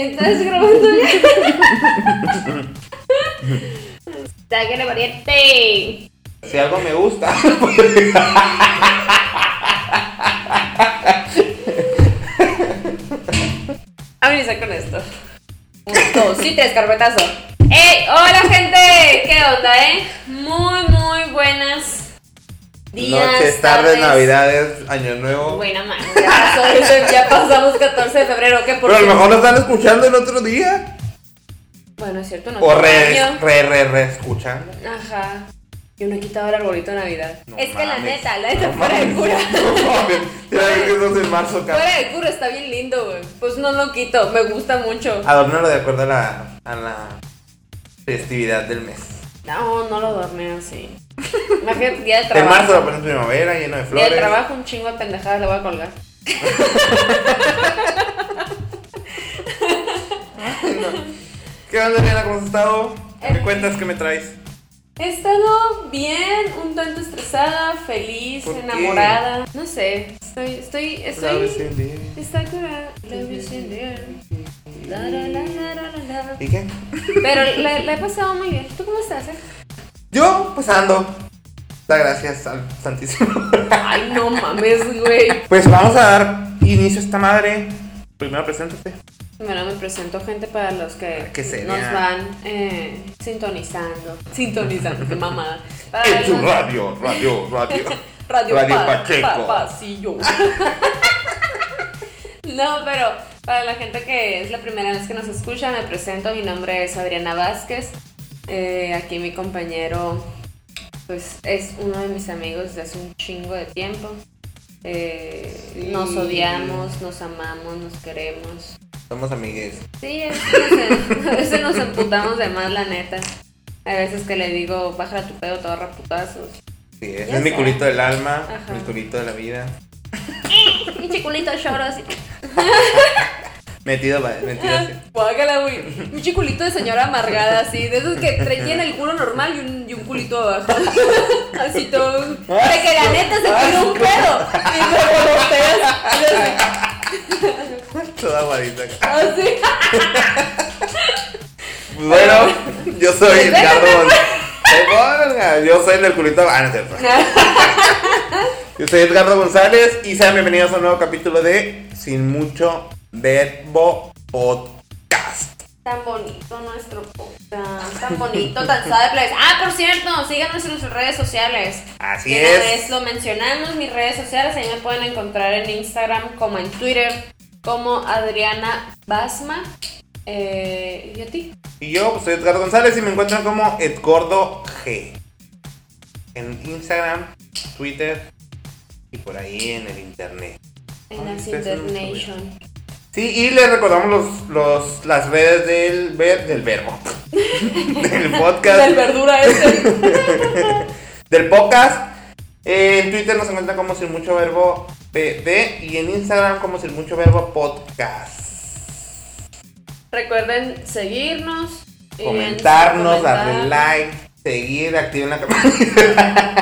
¿estás grabando ya? Pariente. Si algo me gusta. Ameniza con esto. Un, dos y tres, carpetazo. ¡Ey! ¡Hola, gente! ¿Qué onda, eh? Días, Noches, tardes, navidades, año nuevo. Buena mano, ya pasó eso, ya pasamos 14 de febrero, ¿qué por Pero a lo mejor lo están escuchando el otro día. Bueno, es cierto, no O re, año. re, re, re, escuchando. Ajá. Yo no he quitado el arbolito de Navidad. No es que la neta, la neta, No fuera de cura. No mames. Que es en marzo, cabrón. Fuera de cura está bien lindo, güey. Pues no lo quito, me gusta mucho. Adornalo de acuerdo a la, a la festividad del mes. No, no lo dormí así. Imagínate, día de En trabajo. marzo lo pones primavera, lleno de Día flores. de trabajo, un chingo de pendejadas le voy a colgar. ¿Qué onda, Diana? ¿Cómo has estado? ¿Qué me Eh. cuentas? ¿Qué me traes? He estado bien, un tanto estresada, feliz, enamorada. No sé, estoy, estoy, estoy. Está curada. ¿Y qué? Pero la, la he pasado muy bien. ¿Tú cómo estás, eh? Yo, pues ando. Da gracias al Santísimo. Ay, no mames, güey. Pues vamos a dar inicio a esta madre. Primero, preséntate. Bueno, me presento gente para los que, Que nos van eh, sintonizando. Sintonizando, qué mamada. Para En su radio, radio, radio. Radio, Radio pa- Pacheco. pa- pasillo. no, pero para la gente que es la primera vez que nos escucha, me presento. Mi nombre es Adriana Vázquez. Eh, aquí mi compañero, pues es uno de mis amigos de hace un chingo de tiempo. Eh, Sí. Nos odiamos, nos amamos, nos queremos. Somos amigues. Sí, a veces, a veces nos emputamos de más, la neta. Hay veces que le digo, baja tu pedo, te agarra putazos. Sí, ese Ya es mi culito del alma, Ajá. mi culito de la vida. Pinche culito lloro así. Metido, metido así. Guácala, güey. Un chiculito de señora amargada, así. De esos que traen el culo normal y un, y un culito abajo. Así todo. De que la neta se tira un pedo. Y me volteas. Toda aguadita. Así. Bueno, yo soy Pues Edgardo déjame, González. Yo soy el del culito. Ah, no cierto. Yo soy Edgardo González y sean bienvenidos a un nuevo capítulo de Sin Mucho Verbo Podcast. Tan bonito nuestro podcast. Tan bonito, tan sadeplex. Ah, por cierto, síganos en nuestras redes sociales. Así De una es. vez lo mencionamos, mis redes sociales, ahí me pueden encontrar en Instagram como en Twitter, como Adriana Basma. Eh, ¿Y a ti? Y yo pues, soy Edgardo González y me encuentran como Edgordo G. En Instagram, Twitter y por ahí en el internet. En las Internation. Sí, y les recordamos los, los, las redes del, ver, del verbo. del podcast. Del verdura ese. del podcast. Eh, en Twitter nos encuentran como Sin Mucho Verbo PD y en Instagram como Sin Mucho Verbo Podcast. Recuerden seguirnos. Comentarnos, comentar. darle like, seguir, activen la campanita.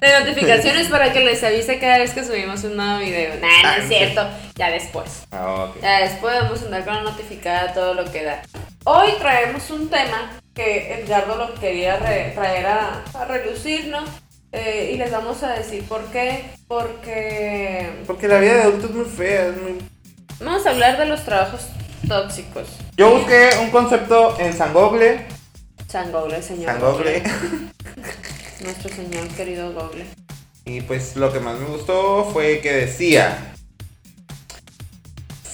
De notificaciones para que les avise cada vez que subimos un nuevo video. Nah, no Ah, es sí. cierto. Ya después. Ah. Ya después vamos a andar con la notificada todo lo que da. Hoy traemos un tema que Edgardo lo quería traer a, a relucir, ¿no? Eh, y les vamos a decir por qué. Porque Porque la vida de adulto es muy fea. es muy- vamos a hablar de los trabajos tóxicos. Yo busqué un concepto en San Google. San Google, señor. San Google. Nuestro señor querido Google. Y pues lo que más me gustó fue que decía,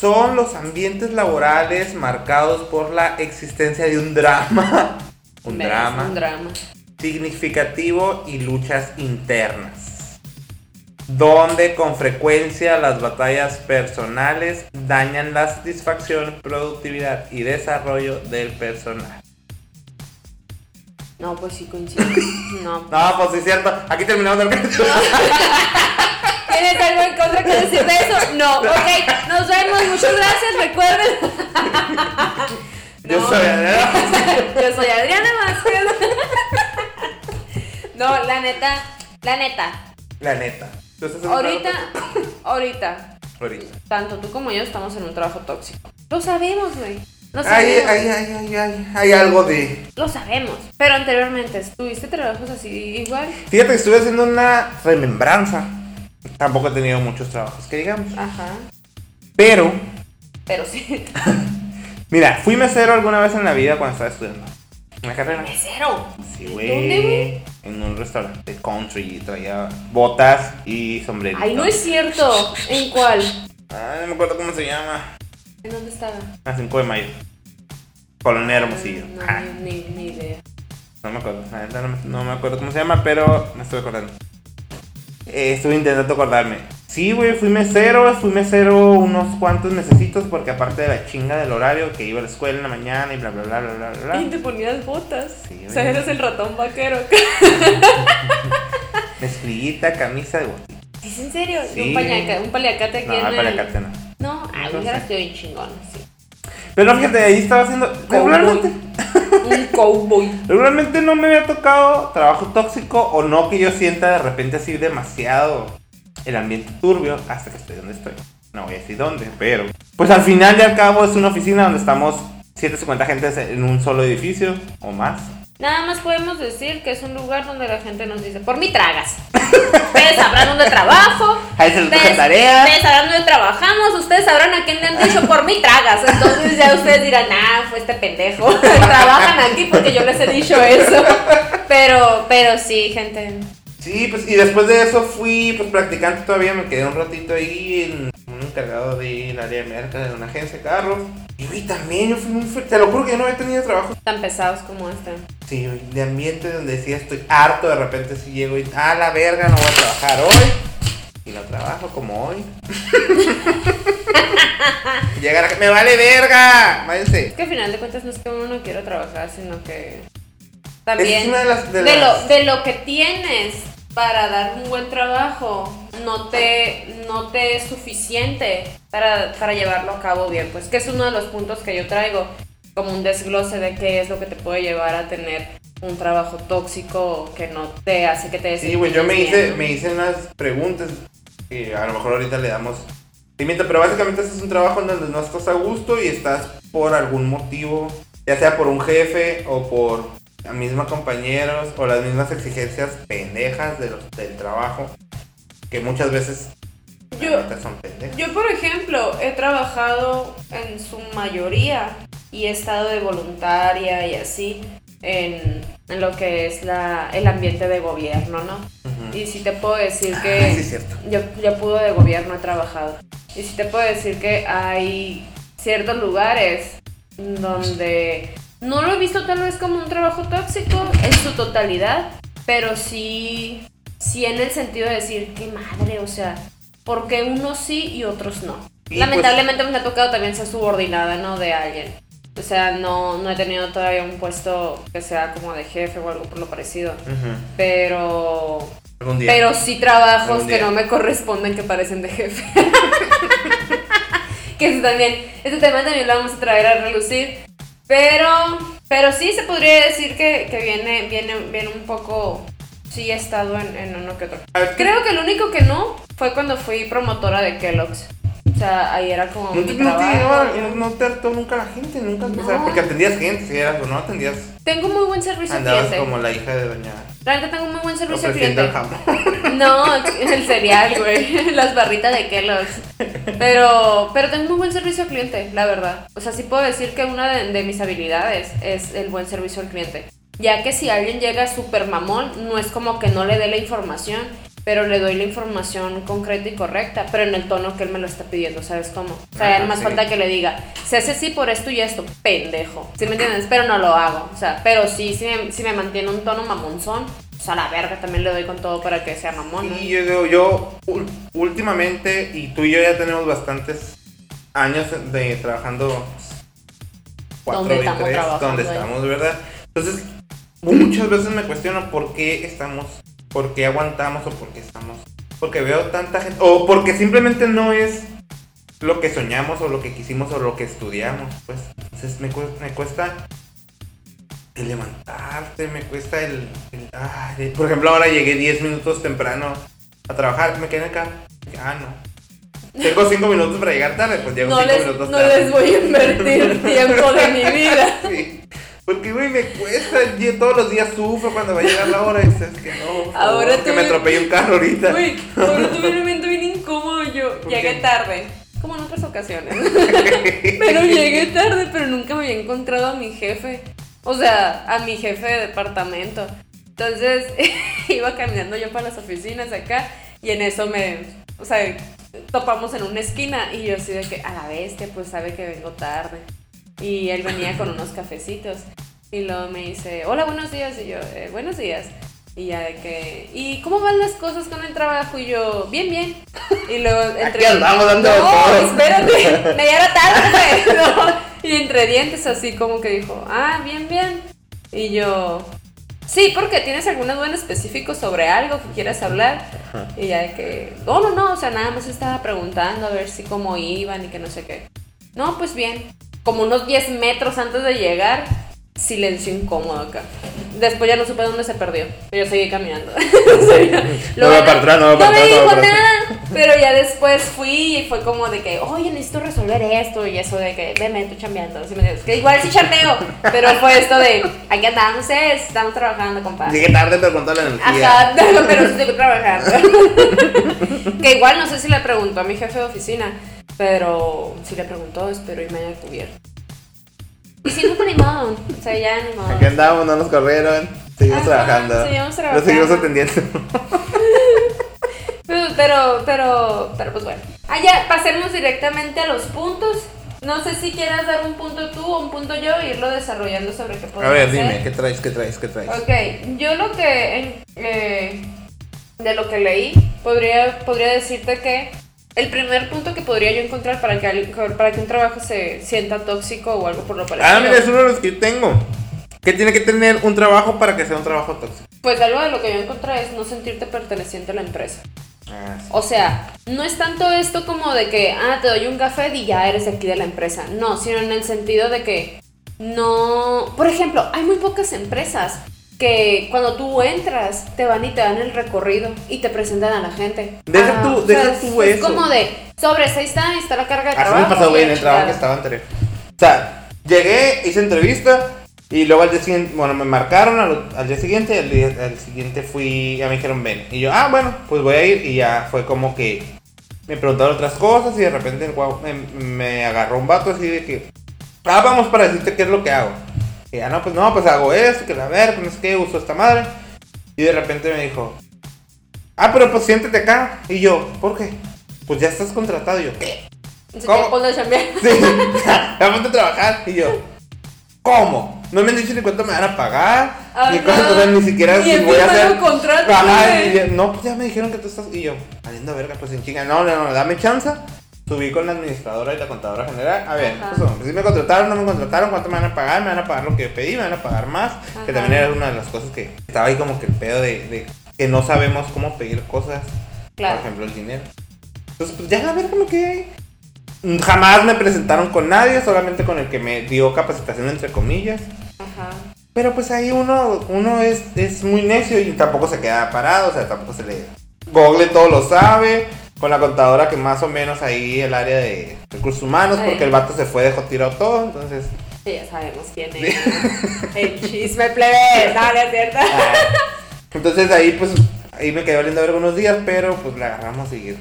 son los ambientes laborales marcados por la existencia de un drama, un Ves, drama Un drama. significativo y luchas internas, donde con frecuencia las batallas personales dañan la satisfacción, productividad y desarrollo del personal. No, pues sí coincido. No. No, pues sí es cierto, aquí terminamos el capítulo. ¿Tienes algo en contra que decir de eso? No. Ok, nos vemos. Muchas gracias. Recuerden. Yo No. soy Adriana. Yo soy Adriana Vázquez. No, la neta, la neta. La neta. ¿Tú estás en un Ahorita, ahorita, Ahorita. tanto tú como yo estamos en un trabajo tóxico. Lo sabemos, güey. Lo Hay, hay, hay, hay, hay, algo de. Lo sabemos. Pero anteriormente, ¿tuviste trabajos así igual? Fíjate que estuve haciendo una remembranza. Tampoco he tenido muchos trabajos, que digamos. Ajá. Pero, Pero sí. mira, fui mesero alguna vez en la vida cuando estaba estudiando. En la carrera. Mesero. Sí, ¿Dónde, güey. güey? En un restaurante country. Traía botas y sombrerito. Ay, no es cierto. ¿En cuál? Ay, no me acuerdo cómo se llama. ¿En dónde estaba? A 5 de mayo. Colonia Hermosillo. No, Ah, ni, idea. no me acuerdo. No, me- acuerdo cómo se llama, pero me estoy acordando. Eh, estuve intentando acordarme. Sí, güey, fui mesero. Fui mesero unos cuantos mesecitos porque aparte de la chinga del horario que iba a la escuela en la mañana y bla, bla, bla, bla, bla, bla. Y te ponías botas. Sí, o sea, eres el ratón vaquero. Mezclillita, camisa de. ¿Es en serio? Sí. Un, pañaca, un paliacate aquí No, en el- paliacate no. Ay, hubiera sido bien chingón, sí. Pero fíjate, ahí estaba haciendo. Regularmente, Un cowboy. regularmente no me había tocado trabajo tóxico o no que yo sienta de repente así demasiado el ambiente turbio hasta que estoy donde estoy. No voy a decir dónde, pero. Pues al final y al cabo es una oficina donde estamos 150 gentes en un solo edificio o más. Nada más podemos decir que es un lugar donde la gente nos dice, por mí tragas. Ustedes sabrán dónde trabajo. Ahí se Ustedes, tareas. ustedes sabrán dónde trabajamos. Ustedes sabrán a quién le han dicho, por mí tragas. Entonces ya ustedes dirán, ah, fue este pendejo. Trabajan aquí porque yo les he dicho eso. Pero, pero sí, gente. Sí, pues y después de eso fui pues practicante todavía, me quedé un ratito ahí en un encargado del área de merca de una agencia de carros. Y güey, también yo fui muy fuerte, te lo juro que yo no había tenido trabajo. Tan pesados como este. Sí, güey, de ambiente donde decía estoy harto, de repente si llego y, ah, la verga, no voy a trabajar hoy. Y no trabajo como hoy. Llega la gente, me vale verga, váyanse. Es que al final de cuentas no es que uno no quiera trabajar, sino que también es una de las... de de las- lo, de lo que tienes para dar un buen trabajo no te, no te es suficiente para, para llevarlo a cabo bien. Pues que es uno de los puntos que yo traigo como un desglose de qué es lo que te puede llevar a tener un trabajo tóxico que no te hace que te Sí, güey, yo me desempeñes hice, bien. me hice unas preguntas que a lo mejor ahorita le damos seguimiento, pero básicamente este es un trabajo en donde no estás a gusto y estás por algún motivo, ya sea por un jefe o por misma compañeros o las mismas exigencias pendejas de los, del trabajo, que muchas veces Yo- son pendejas. Yo, por ejemplo, he trabajado en su mayoría y he estado de voluntaria y así en, en lo que es la, el ambiente de gobierno, ¿no? Ujú. Y sí te puedo decir Ah, que sí, cierto. yo, yo pudo de gobierno he trabajado. Y sí te puedo decir que hay ciertos lugares donde no lo he visto tal vez como un trabajo tóxico en su totalidad, pero sí, sí en el sentido de decir, qué madre, o sea, porque unos sí y otros no. Y Lamentablemente me ha tocado también ser subordinada, ¿no? De alguien. O sea, no, no he tenido todavía un puesto que sea como de jefe o algo por lo parecido. Pero día. pero sí trabajos que no me corresponden que parecen de jefe. que eso también, este tema también lo vamos a traer a relucir. Pero, pero sí se podría decir que, que viene, viene, viene un poco, sí he estado en, en uno que otro. Creo que el único que no fue cuando fui promotora de Kellogg's. O sea, ahí era como No mi te, no, te, no, no te hartó nunca la gente, nunca, o sea, No. porque atendías gente, si eras o no atendías, Tengo muy buen servicio al andabas cliente. como la hija de doña neta tengo muy buen servicio al cliente. el jamón. No, el cereal, güey. Las barritas de Kellogg's. Pero, pero tengo muy buen servicio al cliente, la verdad. O sea, sí puedo decir que una de, de mis habilidades es el buen servicio al cliente. Ya que si alguien llega súper mamón, no es como que no le dé la información, pero le doy la información concreta y correcta, pero en el tono que él me lo está pidiendo, ¿sabes cómo? O sea, Ajá, más sí. falta que le diga, se hace así por esto y esto, pendejo. ¿Sí me entiendes? Pero no lo hago. O sea, pero sí, sí me, sí me mantiene un tono mamonzón. O sea, la verga también le doy con todo para que sea mamón. ¿no? Y yo digo, yo últimamente, y tú y yo ya tenemos bastantes años de trabajando cuatro Donde y estamos tres, trabajando, donde estamos, ¿verdad? Entonces, muchas veces me cuestiono por qué estamos, por qué aguantamos o por qué estamos. Porque veo tanta gente, o porque simplemente no es lo que soñamos o lo que quisimos o lo que estudiamos, pues. Entonces me cuesta, me cuesta el levantarte, me cuesta el... el- de- por ejemplo, ahora llegué 10 minutos temprano a trabajar, me quedé acá. Ah, no. tengo cinco minutos para llegar tarde, pues llego no cinco les, minutos no tarde. les voy a invertir tiempo de mi vida. Sí. Porque, güey, me cuesta. Yo todos los días sufro cuando va a llegar la hora. Y dices que no. favor, Ahora que me atropelle un carro ahorita. Uy, ahora tuve un momento bien incómodo. Yo ¿Por llegué qué? tarde, como en otras ocasiones. pero llegué tarde, pero nunca me había encontrado a mi jefe. O sea, a mi jefe de departamento. Entonces, iba caminando yo para las oficinas acá y en eso me, o sea, topamos en una esquina y yo así de que a la bestia, pues sabe que vengo tarde. Y él venía con unos cafecitos y luego me dice, hola, buenos días. Y yo, "Eh, buenos días. Y ya de que, ¿y cómo van las cosas con el trabajo? Y yo, bien, bien. Y luego Aquí andamos dando No, todo. espérate, me era tarde. no. Y entre dientes así como que dijo, ah, bien, bien. Y yo, sí, porque tienes alguna duda en específico sobre algo que quieras hablar. Y ya de que, no, no, no, o sea, nada más estaba preguntando a ver si cómo iban y que no sé qué. No, pues bien. Como unos 10 metros antes de llegar, silencio incómodo acá. Después ya no supe dónde se perdió, pero yo seguí caminando. No va para atrás, no va para me atrás, no va dijo nada, pero ya después fui y fue como de que, oye, necesito resolver esto y eso de que, veme, estoy chambeando. Me que igual sí chambeo, pero fue esto de, aquí andamos, eh, estamos trabajando, compadre. Llegué tarde, pero con toda la energía. Ajá, pero sí estoy trabajando. que igual no sé si le preguntó a mi jefe de oficina, pero si le preguntó, espero y me haya cubierto. Y si no, pues ni modo. O sea, ya ni modo. Aquí andamos, no nos corrieron. Seguimos Ajá, trabajando. seguimos Lo trabajando. seguimos atendiendo. Pero, pero, pero, pero pues bueno. Ah, ya, pasemos directamente a los puntos. No sé si quieras dar un punto tú o un punto yo e irlo desarrollando sobre qué A podemos ver, hacer. dime, ¿qué traes? ¿Qué traes? ¿Qué traes? Ok, yo lo que eh, de lo que leí podría, podría decirte que el primer punto que podría yo encontrar para que, al- para que un trabajo se sienta tóxico o algo por lo parecido. Ah, mira, es uno de los que yo tengo. Que tiene que tener un trabajo para que sea un trabajo tóxico. Pues algo de lo que yo encontré es no sentirte perteneciente a la empresa. Ah, sí. O sea, no es tanto esto como de que, ah, te doy un café y ya eres aquí de la empresa. No, sino en el sentido de que no... Por ejemplo, hay muy pocas empresas que cuando tú entras te van y te dan el recorrido y te presentan a la gente. Deja Ah, tú- o sea, deja es- tú es eso. como de, sobres, ahí está, está la carga de Así trabajo. me pasó, güey, en el trabajo que estaba anterior. O sea, llegué, hice entrevista y luego al día siguiente, bueno, me marcaron al, al día siguiente, al día al siguiente fui, ya me dijeron ven. Y yo, ah, bueno, pues voy a ir y ya fue como que me preguntaron otras cosas y de repente guau, me, me agarró un vato así de que, ah, vamos para decirte qué es lo que hago. Y ya, no, pues no, pues hago esto, que la ver, no sé qué, uso esta madre. Y de repente me dijo, ah, pero pues siéntate acá. Y yo, ¿por qué? Pues ya estás contratado. Y yo, ¿qué? ¿Cómo? que ponlo a chambear. Sí, vamos a trabajar. Y yo, ¿cómo? No me han dicho ni cuánto me van a pagar, ni Ajá. cuánto, o sea, ni siquiera Ni si voy a hacer. contrato, Ajá, y yo, no, pues ya me dijeron que tú estás. Y yo, valiendo verga, pues en chinga. No, no, no, dame chance. Subí con la administradora y la contadora general. A ver, pues, si me contrataron, no me contrataron, cuánto me van a pagar, me van a pagar lo que pedí, me van a pagar más. Que Ajá. también era una de las cosas que estaba ahí como que el pedo de, de que no sabemos cómo pedir cosas. Claro. Por ejemplo, el dinero. Entonces, pues ya la verga me quedé. Jamás me presentaron con nadie, solamente con el que me dio capacitación entre comillas. Ajá. Pero pues ahí uno, uno es, es muy necio y tampoco se queda parado, o sea, tampoco se le... Google todo lo sabe, con la contadora que más o menos ahí el área de recursos humanos, porque el vato se fue, dejó tirado todo, entonces... Sí, ya sabemos quién es. El chisme plebe. No, no es cierto. ah, entonces ahí pues, ahí me quedé valiendo ver algunos días, pero pues la agarramos y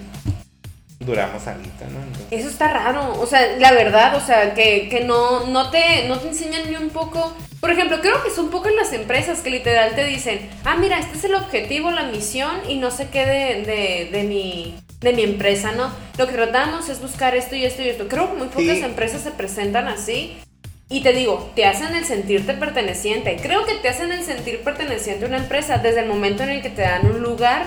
duramos ahorita, ¿no? Entonces, Eso está raro, o sea, la verdad, o sea, que, que no, no, te, no te enseñan ni un poco. Por ejemplo, creo que son pocas las empresas que literal te dicen, ah, mira, este es el objetivo, la misión y no sé qué de, de, de mi, de mi empresa, ¿no? Lo que tratamos es buscar esto y esto y esto. Creo que muy pocas Sí. empresas se presentan así. Y te digo, te hacen el sentirte perteneciente. Creo que te hacen el sentir perteneciente a una empresa desde el momento en el que te dan un lugar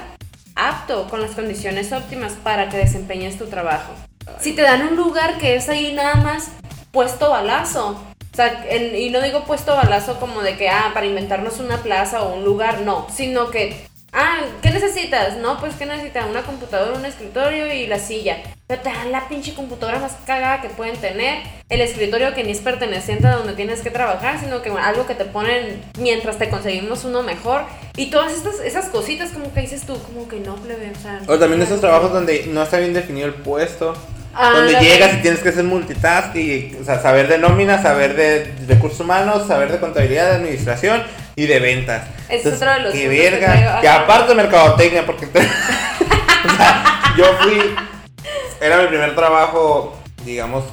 apto, con las condiciones óptimas para que desempeñes tu trabajo. Si te dan un lugar que es ahí nada más puesto balazo, o sea, en- y no digo puesto balazo como de que, ah, para inventarnos una plaza o un lugar, no, sino que Ah, ¿qué necesitas? No, pues ¿qué necesitas? Una computadora, un escritorio y la silla. Pero te dan la pinche computadora más cagada que pueden tener. El escritorio que ni es perteneciente a donde tienes que trabajar, sino que algo que te ponen mientras te conseguimos uno mejor. Y todas estas, esas cositas como que dices tú, como que no, plebe, o sea... O también esos trabajos donde no está bien definido el puesto. Ah, donde llegas y tienes que hacer multitask y, o sea, saber de nómina, saber de recursos humanos, saber de contabilidad, de administración y de ventas. Es otro de los Qué verga. Que, aparte de mercadotecnia, porque o sea, yo fui. Era mi primer trabajo, digamos,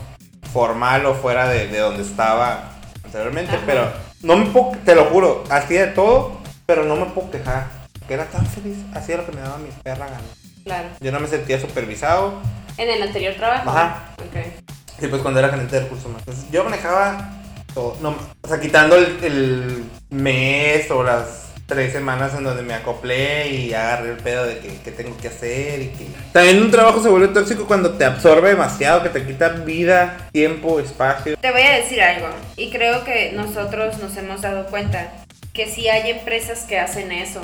formal o fuera de, donde estaba anteriormente, pero no me puedo, te lo juro, hacía de todo, pero no me puedo quejar. Que era tan feliz, hacía lo que me daba mi perra gana. Claro. Yo no me sentía supervisado. ¿En el anterior trabajo? Ajá. Ok. Sí, pues cuando era gerente de recursos humanos. yo manejaba no, o sea, quitando el, mes o las tres semanas en donde me acoplé y agarré el pedo de que, tengo que hacer y que... También un trabajo se vuelve tóxico cuando te absorbe demasiado, que te quita vida, tiempo, espacio. Te voy a decir algo, y creo que nosotros nos hemos dado cuenta que sí hay empresas que hacen eso.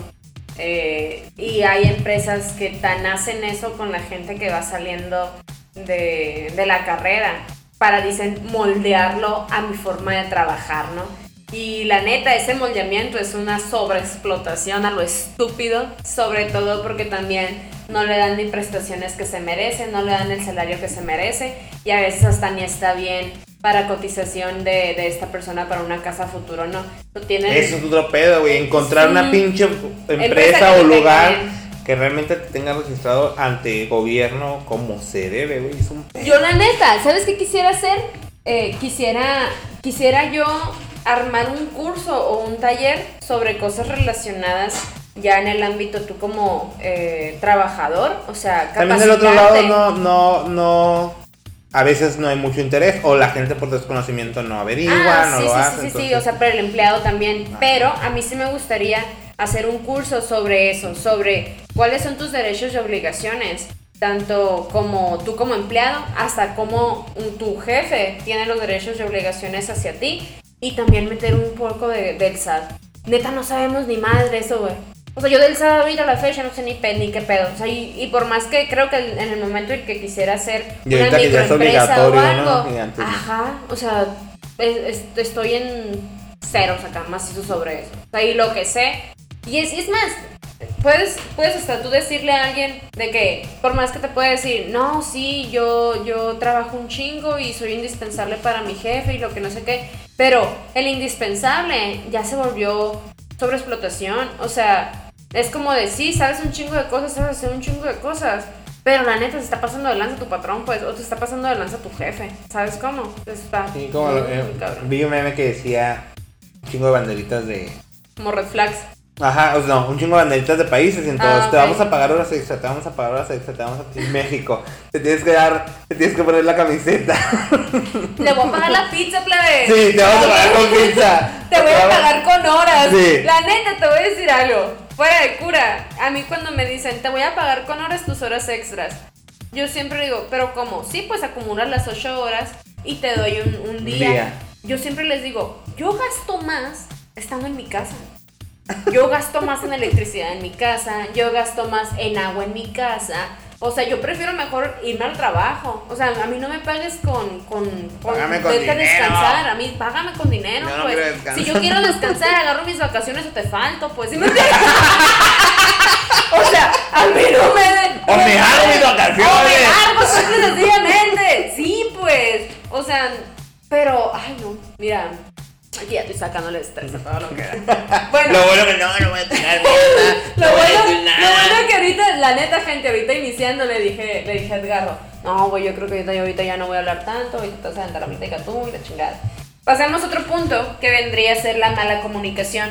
Eh, y hay empresas que tan hacen eso con la gente que va saliendo de, de la carrera para, dicen, moldearlo a mi forma de trabajar, ¿no? Y la neta, ese moldeamiento es una sobreexplotación a lo estúpido, sobre todo porque también no le dan ni prestaciones que se merece, no le dan el salario que se merece y a veces hasta ni está bien para cotización de, de esta persona para una casa futuro, ¿no? Tienen, Eso es otro pedo, güey, encontrar una pinche empresa, o lugar que realmente te tenga registrado ante gobierno como se debe, güey. Es un... Yo la neta, ¿sabes qué quisiera hacer? Eh, quisiera, quisiera yo armar un curso o un taller sobre cosas relacionadas ya en el ámbito tú como eh, trabajador, o sea, También del otro lado no, no, no, a veces no hay mucho interés o la gente por desconocimiento no averigua, ah, no lo sí, hace. Sí, sí, sí, o sea, pero el empleado también. Ah. Pero a mí sí me gustaría hacer un curso sobre eso, sobre cuáles son tus derechos y obligaciones, tanto como tú como empleado, hasta como tu jefe tiene los derechos y obligaciones hacia ti, y también meter un poco de, del SAT. Neta, no sabemos ni más de eso, güey. O sea, yo del ahorita a la fecha no sé ni, ni qué pedo. O sea, y, por más que creo que en el momento en que quisiera hacer una microempresa o algo, ajá, o sea, estoy en ceros acá, más eso sobre eso. O sea, y lo que sé y es, es más, puedes, puedes hasta tú decirle a alguien de que, por más que te pueda decir, no, sí, yo, yo trabajo un chingo y soy indispensable para mi jefe y lo que no sé qué, pero el indispensable ya se volvió sobre explotación, o sea, es como de, sí, sabes un chingo de cosas, sabes hacer un chingo de cosas, pero la neta se está pasando de lanza tu patrón, pues, o te está pasando de lanza tu jefe, ¿sabes cómo? Está sí, como eh, vi un meme que decía un chingo de banderitas de... Como red flags. Ajá, o sea, no, un chingo de banderitas de países y entonces ah, te vamos a pagar horas extra, te vamos a pagar horas extra, te vamos a en México. Te tienes que dar, te tienes que poner la camiseta. Te voy a pagar la pizza, plebe. Sí, te vamos a pagar con pizza. Te voy a pagar con horas. Sí. La neta, te voy a decir algo. Fuera de cura. A mí cuando me dicen, te voy a pagar con horas tus horas extras. Yo siempre digo, pero ¿cómo? Sí, pues acumulas las 8 horas y te doy un, un día. Yo siempre les digo, yo gasto más estando en mi casa. Yo gasto más en electricidad en mi casa, yo gasto más en agua en mi casa. O sea, yo prefiero mejor irme al trabajo. O sea, a mí no me pagues con. con, con págame con dinero. descansar. A mí, págame con dinero. pues. si yo quiero descansar, agarro mis vacaciones o te falto, pues. o sea, a mí no me. O me hago mis vacaciones. O me hago, sencillamente. Sí, pues. O sea, pero. Ay, no. Mira, Aquí ya estoy sacándole estrés a todo lo que da. Bueno. Lo bueno que no, no voy a tirar mierda. lo, no bueno, lo bueno que ahorita, la neta, gente, ahorita iniciando le dije, le dije a Edgarro, no, güey, yo creo que ahorita, yo ahorita ya no voy a hablar tanto, ahorita te vas a sentar la plática tú y la chingada. Pasemos a otro punto, que vendría a ser la mala comunicación.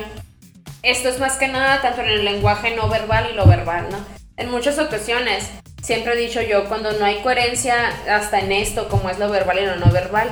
Esto es más que nada tanto en el lenguaje no verbal y lo verbal, ¿no? En muchas ocasiones, siempre he dicho yo, cuando no hay coherencia hasta en esto, como es lo verbal y lo no verbal,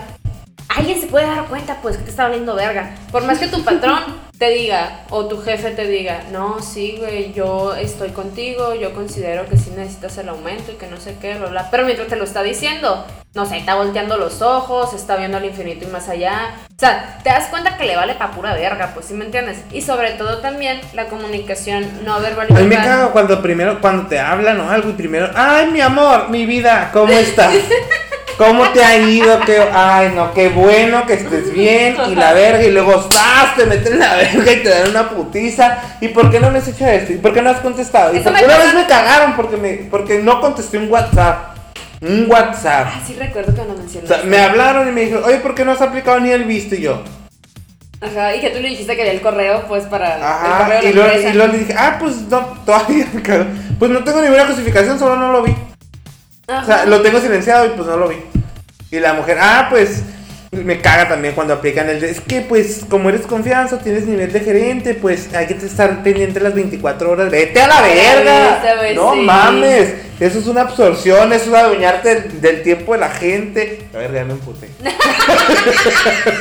alguien se puede dar cuenta, pues, que te está valiendo verga. Por más que tu patrón te diga, o tu jefe te diga, no, sí, güey, yo estoy contigo, yo considero que sí necesitas el aumento y que no sé qué, bla, bla. Pero mientras te lo está diciendo, no sé, está volteando los ojos, está viendo al infinito y más allá. O sea, te das cuenta que le vale pa' pura verga, pues, ¿sí me entiendes? Y sobre todo también la comunicación no verbal. A mí me cago cuando primero, cuando te hablan o algo y primero, ay, mi amor, mi vida, ¿cómo estás? ¿Cómo te ha ido? ¿Qué, ay, no, qué bueno que estés bien y la verga. Y luego, estás, te meten en la verga y te dan una putiza. ¿Y por qué no me has hecho esto? ¿Y por qué no has contestado? ¿Y por qué una vez me cagaron? Porque, me, porque no contesté un WhatsApp. Un WhatsApp. Ah, sí recuerdo que lo mencionaste. O sea, me hablaron y me dijeron, oye, ¿por qué no has aplicado ni el visto? Y yo, Ajá, y que tú le dijiste que era el correo, pues, para Ajá, el correo de y luego, empresa. y luego le dije, ah, pues no, todavía. Pues no tengo ninguna justificación, solo no lo vi. Ajá. O sea, lo tengo silenciado y pues no lo vi. Y la mujer, ah, pues me caga también cuando aplican el de, es que pues como eres confianza, tienes nivel de gerente, pues hay que estar pendiente las 24 horas. Vete a la verga. No sí. mames. Eso es una absorción, eso es adueñarte del, del tiempo de la gente. La verga, ya me emputé.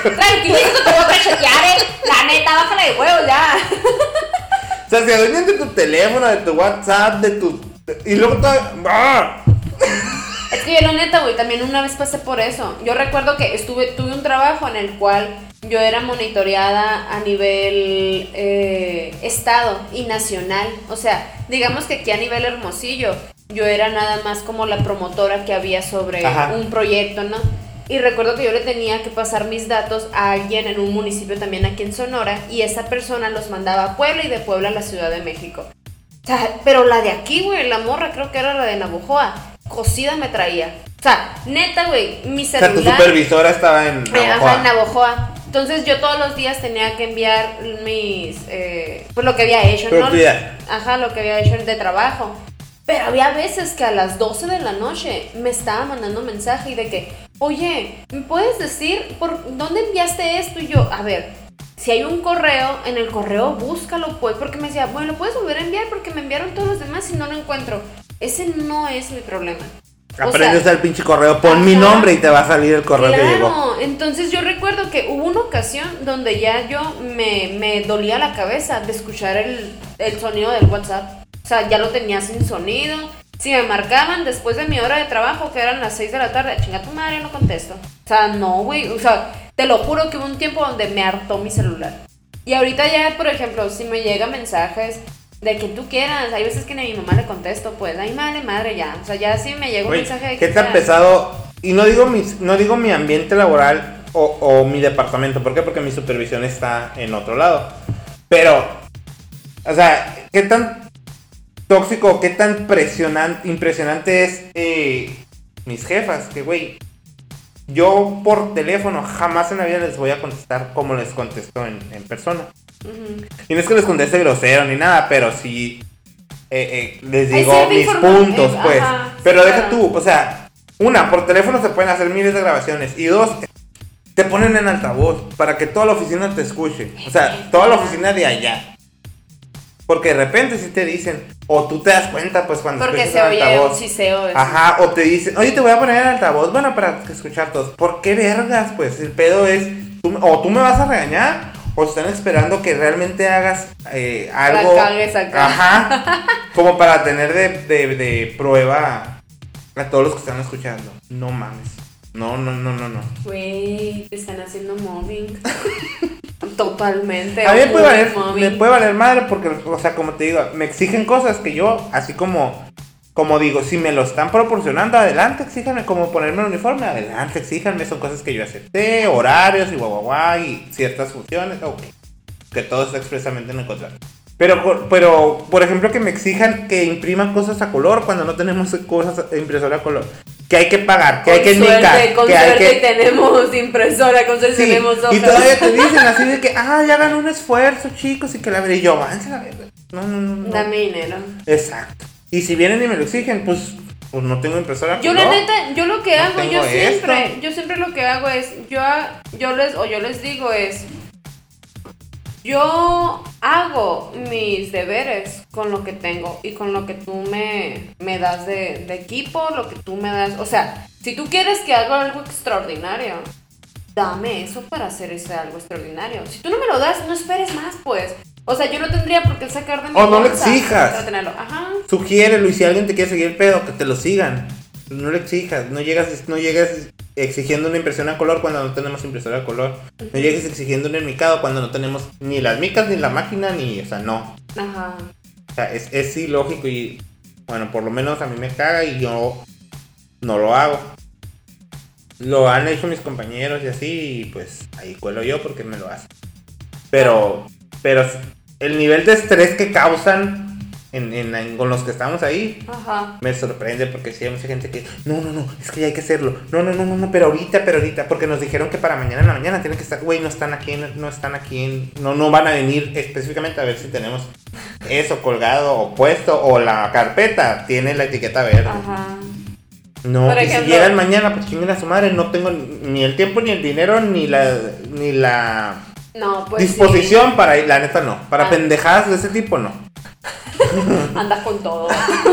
Tranquilito, te voy a cachetear, eh. La neta, bájale de huevos ya. O sea, se adueñan de tu teléfono, de tu WhatsApp, de tu... Y luego todo... ¡Ah! Es que yo la neta, güey, también una vez pasé por eso. Yo recuerdo que estuve, tuve un trabajo en el cual yo era monitoreada a nivel eh, estado y nacional. O sea, digamos que aquí a nivel hermosillo, yo era nada más como la promotora que había sobre Ajá. un proyecto, ¿no? Y recuerdo que yo le tenía que pasar mis datos a alguien en un municipio también aquí en Sonora y esa persona los mandaba a Puebla y de Puebla a la Ciudad de México. O sea, pero la de aquí, güey, la morra creo que era la de Navojoa, cocida me traía. O sea, neta, güey, mi O sea, tu celular... supervisora estaba en... Navajoa. Ajá, en Navojoa. Entonces yo todos los días tenía que enviar mis, eh, pues lo que había hecho, ¿no? Ajá, lo que había hecho de trabajo. Pero había veces que a las 12 de la noche me estaba mandando mensaje y de que, oye, ¿me puedes decir por dónde enviaste esto? Y yo, a ver, si hay un correo, en el correo búscalo, pues, porque me decía, bueno, lo puedes volver a enviar porque me enviaron todos los demás y no lo encuentro. Ese no es mi problema. O sea, Aprendes al pinche correo, pon mi Ajá. nombre y te va a salir el correo que llegó. Claro, entonces yo recuerdo que hubo una ocasión donde ya yo me, me dolía la cabeza de escuchar el, el sonido del WhatsApp. O sea, ya lo tenía sin sonido. Si me marcaban después de mi hora de trabajo, que eran las 6 de la tarde, chinga tu madre, no contesto. O sea, no, güey. O sea, te lo juro que hubo un tiempo donde me hartó mi celular. Y ahorita ya, por ejemplo, si me llegan mensajes de que tú quieras, hay veces que ni a mi mamá le contesto, pues, ay, madre, madre, ya. O sea, ya si me llega un mensaje de ¿Qué que tan sea- pesado? Y no digo, mis, no digo mi ambiente laboral o, o mi departamento. ¿Por qué? Porque mi supervisión está en otro lado. Pero, o sea, ¿qué tan tóxico, qué tan presionante, impresionante es eh, mis jefas? Que, güey, yo por teléfono jamás en la vida les voy a contestar como les contesto en, en persona. Y no es que les conteste grosero ni nada, pero sí eh, eh, les digo mis puntos, eh, pues. ajá, pero sí, deja claro. tú, o sea, una, por teléfono se pueden hacer miles de grabaciones. Y dos, te ponen en altavoz para que toda la oficina te escuche. O sea, toda la oficina de allá. Porque de repente si te dicen, o tú te das cuenta, pues cuando Porque se en oye un altavoz. siseo. de- Ajá, o te dicen, oye, te voy a poner en altavoz, bueno, para escuchar todos. ¿Por qué vergas? Pues el pedo es, tú- o tú me vas a regañar, o están esperando que realmente hagas eh, algo. cagues acá. Ajá. Como para tener de, de, de prueba a todos los que están escuchando. No mames. No, no, no, no, no. Güey, te están haciendo mobbing. Totalmente. A mí me puede, valer, me puede valer madre porque, o sea, como te digo, me exigen cosas que yo, así como, como digo, si me lo están proporcionando, adelante, exíjanme, como ponerme el uniforme, adelante, exíjanme, son cosas que yo acepté, horarios y guau, guau, guau, y ciertas funciones, ok, que todo está expresamente en el contrato. Pero, pero, por ejemplo, que me exijan que impriman cosas a color cuando no tenemos cosas impresora a color. Que hay que pagar, que hay que Con suerte, indicar, con que hay que... tenemos impresora, con suerte Sí, tenemos hojas. y todavía te dicen así de que, ah, ya hagan un esfuerzo, chicos, y que la veré. Y yo, la no, no. no. Dame dinero. Exacto. Y si vienen y me lo exigen, pues, pues no tengo impresora. Yo pues, la no. neta, yo lo que No hago, yo siempre, esto. yo siempre lo que hago es, yo, yo les, o yo les digo es, yo hago mis deberes con lo que tengo y con lo que tú me, me das de, de equipo, lo que tú me das, o sea, si tú quieres que haga algo extraordinario, dame eso para hacer ese algo extraordinario. Si tú no me lo das, no esperes más, pues. O sea, yo no tendría por qué sacar de mi O no bolsa exijas. Ajá. Sugiérelo y si alguien te quiere seguir el pedo, que te lo sigan. No le exijas, no llegas, no llegues exigiendo una impresión a color cuando no tenemos impresora a color. No llegues exigiendo un enmicado cuando no tenemos ni las micas, ni la máquina, ni, o sea, no. Ajá. O sea, es, es ilógico y, bueno, por lo menos a mí me caga y yo no lo hago. Lo han hecho mis compañeros y así, y pues ahí cuelo yo porque me lo hacen. Pero, pero el nivel de estrés que causan en, en- en- con los que estamos ahí Ajá. me sorprende porque sí hay mucha gente que, no, no, no, es que ya hay que hacerlo. No, no, no, no, no, pero ahorita, pero ahorita, porque nos dijeron que para mañana en la mañana tienen que estar, güey, no están aquí, no, no están aquí, no, no van a venir específicamente a ver si tenemos eso colgado o puesto o la carpeta tiene la etiqueta verde. Ajá. No, y si llegan mañana, pues chinguen a su madre, no tengo ni el tiempo, ni el dinero, ni la, ni la No, pues. disposición para ir, la neta no, para Ah. pendejadas de ese tipo no. Andas con todo.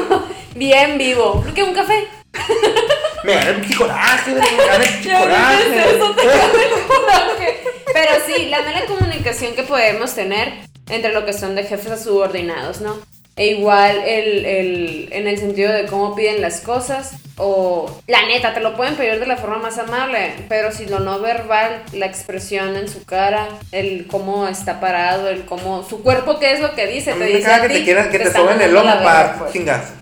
Bien vivo. ¿No que un café? Me gané el coraje, me gané coraje. eso, te el coraje. Pero sí, la mala comunicación que podemos tener entre lo que son de jefes a subordinados, ¿no? E igual el, el- en el sentido de cómo piden las cosas o la neta, te lo pueden pedir de la forma más amable, pero si lo no verbal, la expresión en su cara, el cómo está parado, el cómo su cuerpo qué es lo que dice, A te mí me dice caga a que ti, te quieras que te, suben el lomo para pues. chingas.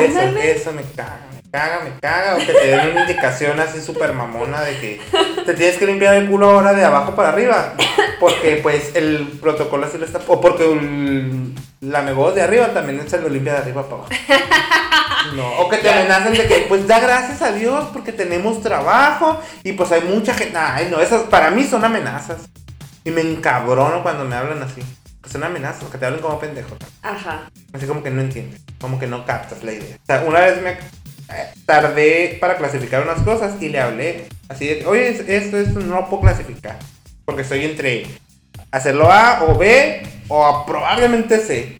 Eso, eso me caga, me caga, me caga. O que te den una indicación así súper mamona de que te tienes que limpiar el culo ahora de abajo para arriba. Porque pues el protocolo así lo está. O porque el, la voz de arriba también se lo limpia de arriba para abajo. No, o que te amenacen de que pues da gracias a Dios porque tenemos trabajo y pues hay mucha gente. Ay, no, esas para mí son amenazas. Y me encabrono cuando me hablan así. Que son amenazas, que te hablan como pendejo. Ajá. Así como que no entiendes, como que no captas la idea. O sea, una vez me eh, tardé para clasificar unas cosas y le hablé así de, oye, es- esto, esto no lo puedo clasificar. Porque estoy entre hacerlo A o B o a probablemente C.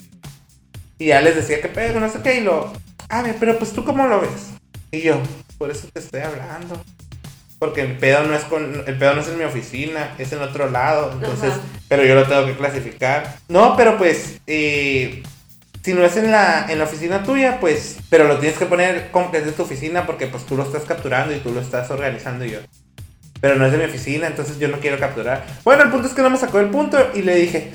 Y ya les decía que pedo, no sé qué, y lo, a ver, pero pues tú cómo lo ves. Y yo, por eso te estoy hablando. Porque el pedo no es con, el pedo no es en mi oficina, es en otro lado. Entonces, Ajá. pero yo lo tengo que clasificar. No, pero pues, eh, si no es en la, en la oficina tuya, pues, pero lo tienes que poner como que es de tu oficina porque pues tú lo estás capturando y tú lo estás organizando y yo. Pero no es de mi oficina, entonces yo no quiero capturar. Bueno, el punto es que no me sacó el punto y le dije,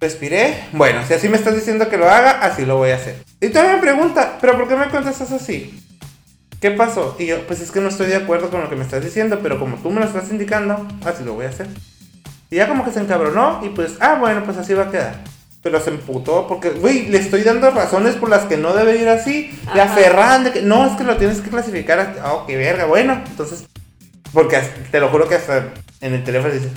respiré. Bueno, si así me estás diciendo que lo haga, así lo voy a hacer. Y todavía me pregunta, ¿pero por qué me contestas así? ¿Qué pasó? Y yo, pues es que no estoy de acuerdo con lo que me estás diciendo, pero como tú me lo estás indicando, así lo voy a hacer. Y ya como que se encabronó y pues, ah, bueno, pues así va a quedar. Pero se emputó porque, güey, le estoy dando razones por las que no debe ir así. Ajá. aferran de que, no, es que lo tienes que clasificar. así. Ah, qué verga, bueno. Entonces, porque te lo juro que hasta en el teléfono dice,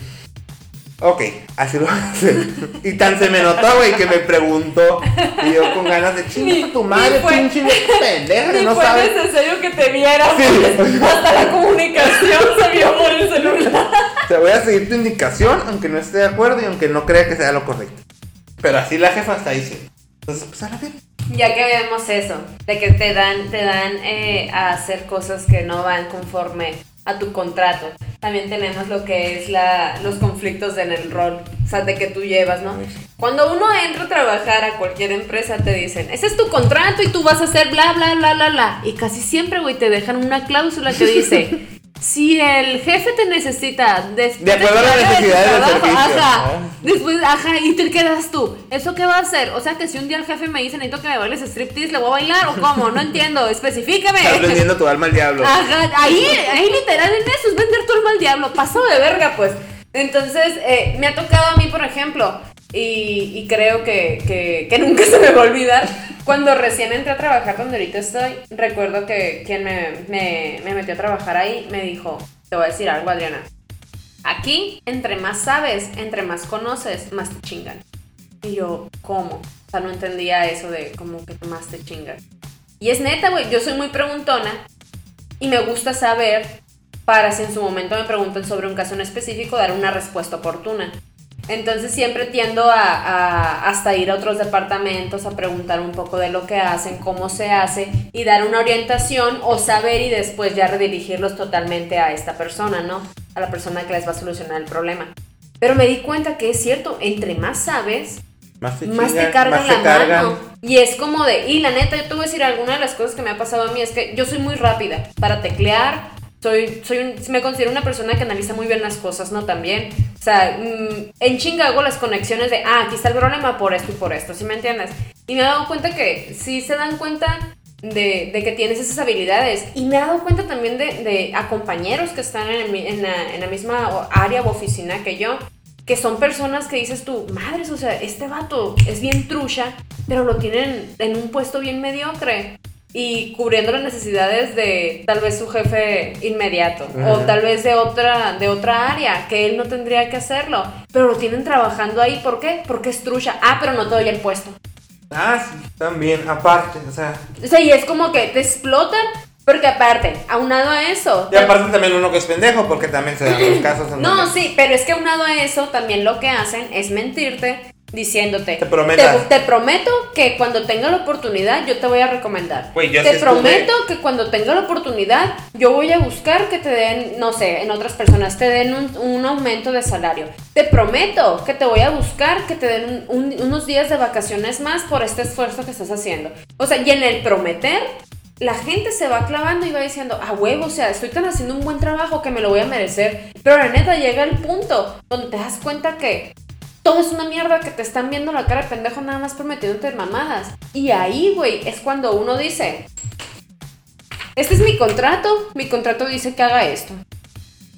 ok, así lo hacer. Y tan se me notó, güey, que me preguntó. Y yo con ganas de chingar Ni- tu madre, pinche pendeja, que Ni no fue sabes. necesario que te viera. Sí. Hasta la comunicación se vio por el celular. Te voy a seguir tu indicación, aunque no esté de acuerdo y aunque no crea que sea lo correcto. Pero así la jefa está diciendo. Entonces, pues a la. Ya que vemos eso, de que te dan, te dan eh, a hacer cosas que no van conforme a tu contrato. También tenemos lo que es la, los conflictos en el rol, o sea, de que tú llevas, ¿no? Cuando uno entra a trabajar a cualquier empresa te dicen, ese es tu contrato y tú vas a hacer bla, bla, bla, bla, bla. Y casi siempre, güey, te dejan una cláusula que dice, si el jefe te necesita De acuerdo a las necesidades del servicio, ajá, ¿no? después, ajá, y te quedas tú. ¿Eso qué va a hacer? O sea, que si un día el jefe me dice, necesito que me bailes striptease, ¿le voy a bailar o cómo? No entiendo, especifícame. Estás vendiendo tu alma al diablo. Ajá, ahí, ahí literal en eso es vender tu alma al diablo, paso de verga, pues. Entonces, eh, me ha tocado a mí, por ejemplo, y, creo que, que- nunca se me va a olvidar, cuando recién entré a trabajar donde ahorita estoy, recuerdo que quien me, me- me metió a trabajar ahí me dijo, te voy a decir algo, Adriana, aquí, entre más sabes, entre más conoces, más te chingan. Y yo, ¿cómo? O sea, no entendía eso de como que más te chingan. Y es neta, güey, yo soy muy preguntona y me gusta saber para si en su momento me preguntan sobre un caso en específico dar una respuesta oportuna. Entonces siempre tiendo a, a, hasta ir a otros departamentos a preguntar un poco de lo que hacen, cómo se hace y dar una orientación o saber y después ya redirigirlos totalmente a esta persona, ¿no? A la persona que les va a solucionar el problema. Pero me di cuenta que es cierto, entre más sabes, Más te, más chingan, te cargan más te la cargan. mano. Y es como de, y la neta, yo te voy a decir, alguna de las cosas que me ha pasado a mí es que yo soy muy rápida para teclear. Soy, soy un- me considero una persona que analiza muy bien las cosas, ¿no? También. O sea, mm, en chinga hago las conexiones de, ah, aquí está el problema por esto y por esto, ¿sí me entiendes? Y me he dado cuenta que sí se dan cuenta de, que tienes esas habilidades. Y me he dado cuenta también de, de a compañeros que están en, la, misma área o oficina que yo, que son personas que dices tú, madres, o sea, este vato es bien trucha, pero lo tienen en un puesto bien mediocre y cubriendo las necesidades de tal vez su jefe inmediato o tal vez de otra de otra área que él no tendría que hacerlo, pero lo tienen trabajando ahí, ¿por qué? Porque es trucha. Ah, pero no te doy el puesto. Ah, sí, también, aparte, o sea. O sea, y es como que te explotan, porque aparte, aunado a eso, Y aparte también uno que es pendejo, porque también se dan los casos en No, donde- sí, pero es que aunado a eso, también lo que hacen es mentirte diciéndote. Te prometas. Te, te prometo que cuando tenga la oportunidad yo te voy a recomendar. Te estuve- prometo que cuando tenga la oportunidad yo voy a buscar que te den, no sé, en otras personas te den un, un aumento de salario. Te prometo que te voy a buscar que te den un- un- unos días de vacaciones más por este esfuerzo que estás haciendo. O sea, y en el prometer la gente se va clavando y va diciendo, a huevo, o sea, estoy tan haciendo un buen trabajo que me lo voy a merecer. Pero la neta llega el punto donde te das cuenta que todo es una mierda que te están viendo la cara de pendejo nada más prometiéndote mamadas. Y ahí, güey, es cuando uno dice, este es mi contrato, mi contrato dice que haga esto.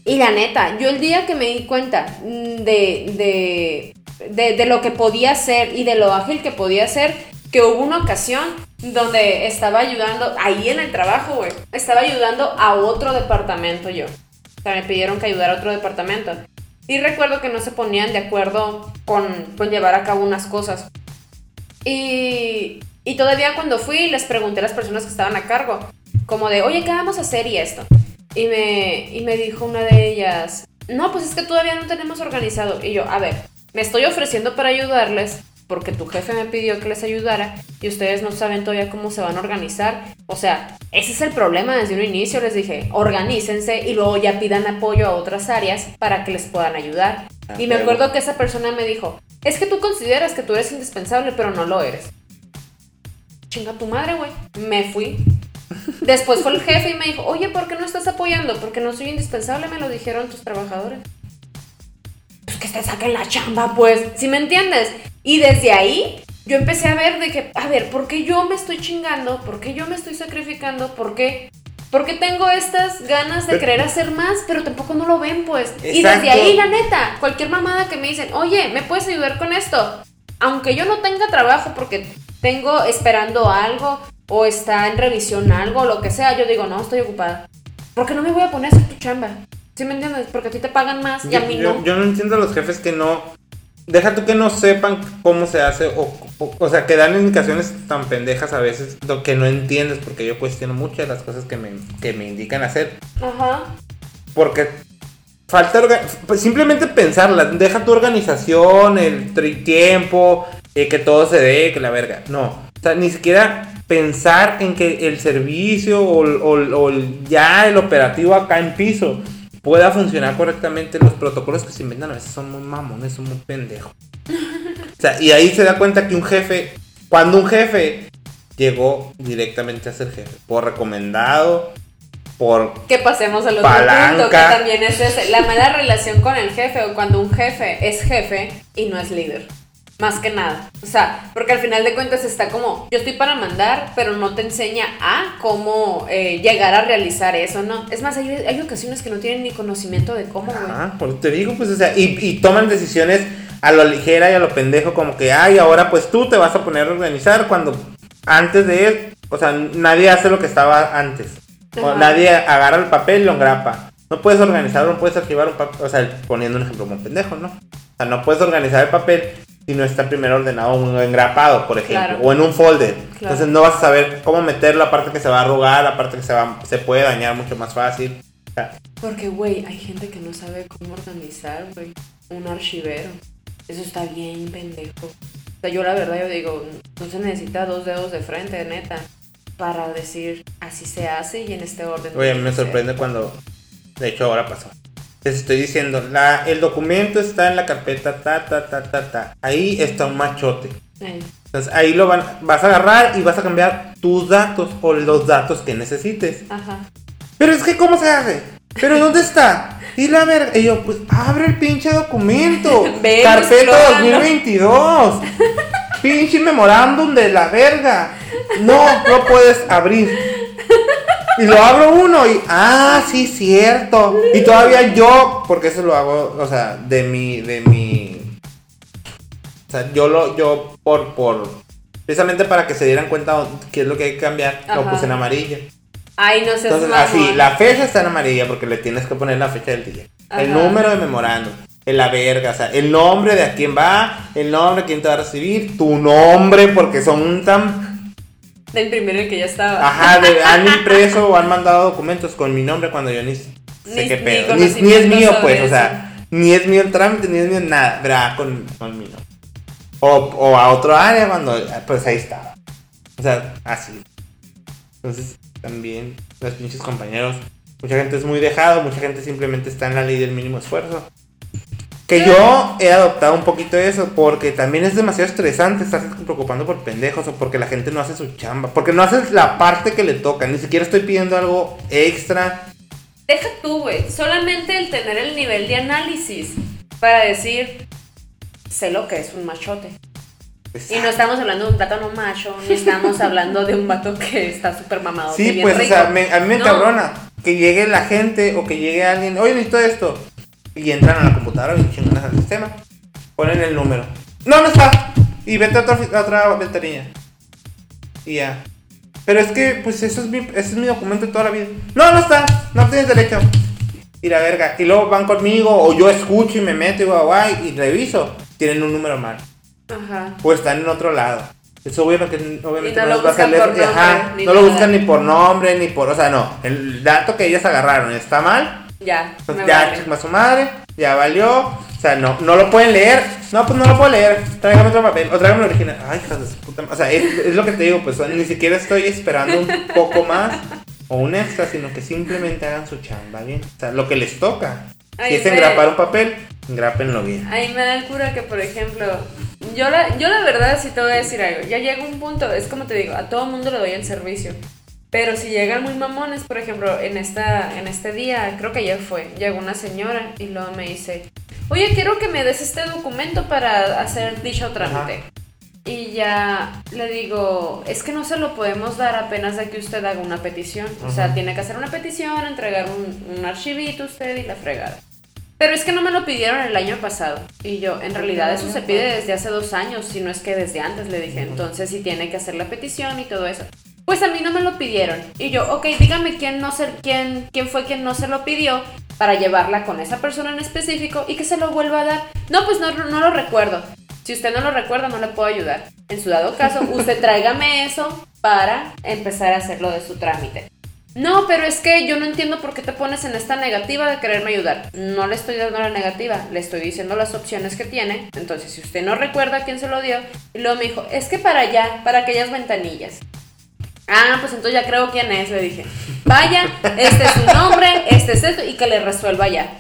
Y la neta, yo el día que me di cuenta de, de, de, de lo que podía hacer y de lo ágil que podía ser, que hubo una ocasión donde estaba ayudando, ahí en el trabajo, güey, estaba ayudando a otro departamento yo. O sea, me pidieron que ayudara a otro departamento. Y recuerdo que no se ponían de acuerdo con, con llevar a cabo unas cosas. Y, y todavía cuando fui les pregunté a las personas que estaban a cargo, como de, oye, ¿qué vamos a hacer y esto? Y me, y me dijo una de ellas, no, pues es que todavía no tenemos organizado. Y yo, a ver, me estoy ofreciendo para ayudarles porque tu jefe me pidió que les ayudara y ustedes no saben todavía cómo se van a organizar. O sea, ese es el problema desde un inicio. Les dije, organícense y luego ya pidan apoyo a otras áreas para que les puedan ayudar. Ah, y me acuerdo que esa persona me dijo, es que tú consideras que tú eres indispensable, pero no lo eres. Chinga tu madre, güey. Me fui. Después fue el jefe y me dijo, oye, ¿por qué no estás apoyando? Porque no soy indispensable, me lo dijeron tus trabajadores. Pues que te saquen la chamba, pues. ¿Sí me entiendes? Y desde ahí yo empecé a ver de que, a ver, ¿por qué yo me estoy chingando? ¿Por qué yo me estoy sacrificando? ¿Por qué? Porque tengo estas ganas de Pero- querer hacer más, pero tampoco no lo ven, pues. Y desde ahí, la neta, cualquier mamada que me dicen, oye, ¿me puedes ayudar con esto? Aunque yo no tenga trabajo porque tengo esperando algo o está en revisión algo lo que sea, yo digo, no, estoy ocupada. Porque no me voy a poner a hacer tu chamba. ¿Sí me entiendes? Porque a ti te pagan más y a mí yo, no. yo no entiendo a los jefes que no. Deja tú que no sepan cómo se hace, o, o, o sea, que dan indicaciones tan pendejas a veces, lo que no entiendes, porque yo cuestiono muchas de las cosas que me, que me indican hacer. Ajá. Porque falta pues simplemente pensarla, deja tu organización, el tri- tiempo, eh, que todo se dé, que la verga. No, o sea, ni siquiera pensar en que el servicio o, o ya el operativo acá en piso pueda funcionar correctamente. Los protocolos que se inventan a veces son muy mamones, son muy pendejos. O sea, y ahí se da cuenta que un jefe, cuando un jefe llegó directamente a ser jefe, por recomendado, por Que pasemos al otro punto, que también es ese, la mala relación con el jefe o cuando un jefe es jefe y no es líder. Más que nada. O sea, porque al final de cuentas está como, yo estoy para mandar, pero no te enseña a cómo eh, llegar a realizar eso, ¿no? Es más, hay, hay ocasiones que no tienen ni conocimiento de cómo, güey. Ah, por eso te digo, pues, o sea, y, y toman decisiones a lo ligera y a lo pendejo, como que, ay, ahora pues tú te vas a poner a organizar cuando antes de él, o sea, nadie hace lo que estaba antes. O nadie agarra el papel y lo engrapa. No puedes organizar, no puedes archivar un papel, o sea, poniendo un ejemplo muy pendejo, ¿no? O sea, no puedes organizar el papel si no está primero ordenado o engrapado, por ejemplo, Claro. o en un folder. Claro. Entonces no vas a saber cómo meterlo, aparte que se va a arrugar, aparte que se, va, se puede dañar mucho más fácil. O sea, Porque, güey, hay gente que no sabe cómo organizar, güey, un archivero. Eso está bien pendejo. O sea, yo la verdad, yo digo, no se necesita dos dedos de frente, neta, para decir así se hace y en este orden. Oye, a mí me sorprende cuando, de hecho ahora pasó. Les estoy diciendo, la, el documento está en la carpeta ta, ta, ta, ta, ta. Ahí está un machote. Eh, Entonces ahí lo van, vas a agarrar y vas a cambiar tus datos o los datos que necesites. Ajá. Pero es que, ¿cómo se hace? ¿Pero dónde está? Y la verga. Y yo, pues abre el pinche documento. Ve, Carpeta explóralo. 2022. pinche memorándum de la verga. No, no puedes abrir. Y lo abro uno y, ah, sí, cierto. Y todavía yo, porque eso lo hago, o sea, de mi, de mi. O sea, yo lo, yo por, por, precisamente para que se dieran cuenta qué es lo que hay que cambiar, lo puse en amarillo. Ay, no seas Entonces, así, la fecha está en amarilla porque le tienes que poner la fecha del día. El número de memorando, en la verga, o sea, el nombre de a quién va, el nombre de quién te va a recibir, tu nombre, porque son tan. Del primero el que ya estaba. Ajá, de- han impreso o han mandado documentos con mi nombre cuando yo ni sé Ni- qué pedo. Ni, ni es mío, pues, o sea, ni es mío el trámite, ni es mío nada, ¿verdad? Con, con mi nombre. O, o a otro área cuando, pues ahí estaba. O sea, así. Entonces, también los pinches compañeros, mucha gente es muy dejado, mucha gente simplemente está en la ley del mínimo esfuerzo. Que yo he adoptado un poquito eso porque también es demasiado estresante estar preocupando por pendejos o porque la gente no hace su chamba, porque no haces la parte que le toca, ni siquiera estoy pidiendo algo extra. Deja tú, güey. Solamente el tener el nivel de análisis para decir, sé lo que es un machote. Y no estamos hablando de un plátano macho, ni estamos hablando de un vato que está súper mamado. Sí, pues, o rico. sea, me- a mí me No. cabrona que llegue la gente o que llegue alguien, oye, necesito esto. Y entran a la computadora y chingonas al sistema. Ponen el número. No, no está. Y vete a otra, a otra ventanilla. Y ya. Pero es que, pues, eso es, mi, ese es mi documento toda la vida. No, no está. No tienes derecho. Y la verga. Y luego van conmigo, o yo escucho y me meto y guay, guay, y reviso. Tienen un número mal. Ajá. O están en otro lado. Eso obviamente, obviamente no no, lo les va a buscan por nombre, ajá, no lo buscan ni por nombre, ni por. O sea, no. El dato que ellas agarraron está mal. Ya. Pues me ya, vale. su madre. Ya valió. O sea, no, no lo pueden leer. No, pues no lo puedo leer. Tráigame otro papel. O tráigame el original. Ay, hijas de su puta O sea, es, es lo que te digo. Pues ni siquiera estoy esperando un poco más o un extra, sino que simplemente hagan su chamba bien. O sea, lo que les toca. Ay, si es engrapar un papel, engrápenlo bien. Ahí me da el cura que, por ejemplo, yo la, yo la verdad sí te voy a decir algo. Ya llega un punto, es como te digo, a todo mundo le doy el servicio. Pero si llegan muy mamones, por ejemplo, en, esta, en este día, creo que ayer fue, llegó una señora y luego me dice, oye, quiero que me des este documento para hacer dicho trámite. Y ya le digo, es que no se lo podemos dar apenas de que usted haga una petición. O sea, Ajá. tiene que hacer una petición, entregar un, un archivito usted y la fregada. Pero es que no me lo pidieron el año pasado. Y yo, en realidad eso se pide desde hace dos años, si no es que desde antes le dije. Entonces sí tiene que hacer la petición y todo eso. Pues a mí no me lo pidieron. Y yo, ok, dígame quién, no se, quién, quién fue quien no se lo pidió para llevarla con esa persona en específico y que se lo vuelva a dar. No, pues no, no lo recuerdo. Si usted no lo recuerda, no le puedo ayudar. En su dado caso, usted tráigame eso para empezar a hacerlo de su trámite. No, pero es que yo no entiendo por qué te pones en esta negativa de quererme ayudar. No le estoy dando la negativa, le estoy diciendo las opciones que tiene. Entonces, si usted no recuerda quién se lo dio, y luego me dijo, es que para allá, para aquellas ventanillas. Ah, pues entonces ya creo quién es, le dije. Vaya, este es su nombre, este es esto, y que le resuelva ya.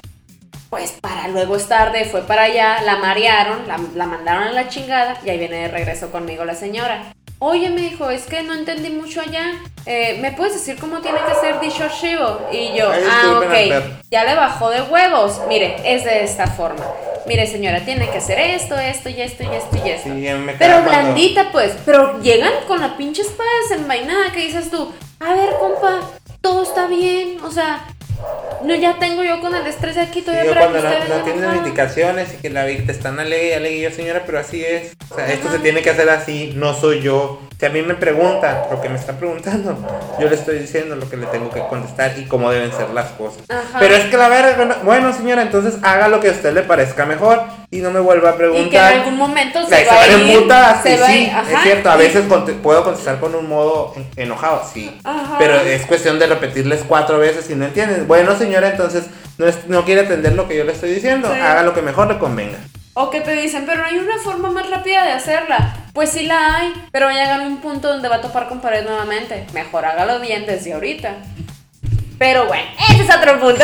Pues para luego es tarde, fue para allá, la marearon, la, la mandaron a la chingada, y ahí viene de regreso conmigo la señora. Oye, me dijo, es que no entendí mucho allá. Eh, ¿Me puedes decir cómo tiene que ser dicho archivo? Y yo, ah, ok, ya le bajó de huevos. Mire, es de esta forma. Mire, señora, tiene que hacer esto, esto y esto y esto y esto. Sí, ya me Pero cuando- blandita, pues. Pero llegan con la pinche espada desenvainada que dices tú, a ver, compa, todo está bien. O sea, no ya tengo yo con el estrés aquí todavía para cuando no, no tienen hagan. indicaciones y que la te están alegue, alegue yo señora, pero así es. O sea, esto se tiene que hacer así, no soy yo. Si a mí me pregunta lo que me está preguntando, yo le estoy diciendo lo que le tengo que contestar y cómo deben ser las cosas. Ajá. Pero es que la verdad, bueno señora, entonces haga lo que a usted le parezca mejor y no me vuelva a Y que en preguntar. algún momento se va a se ir. putas, se y va a sí, ajá, es cierto, a y- veces puedo contestar con un modo en- enojado, sí. Ajá. Pero es cuestión de repetirles cuatro veces y no entienden. Bueno, señora, entonces no, es- no quiere atender lo que yo le estoy diciendo. Sí. Haga lo que mejor le convenga. O que te dicen, pero no hay una forma más rápida de hacerla. Pues sí la hay, pero va a llegar un punto donde va a topar con pared nuevamente. Mejor hágalo bien desde ahorita. Pero bueno, ese es otro punto.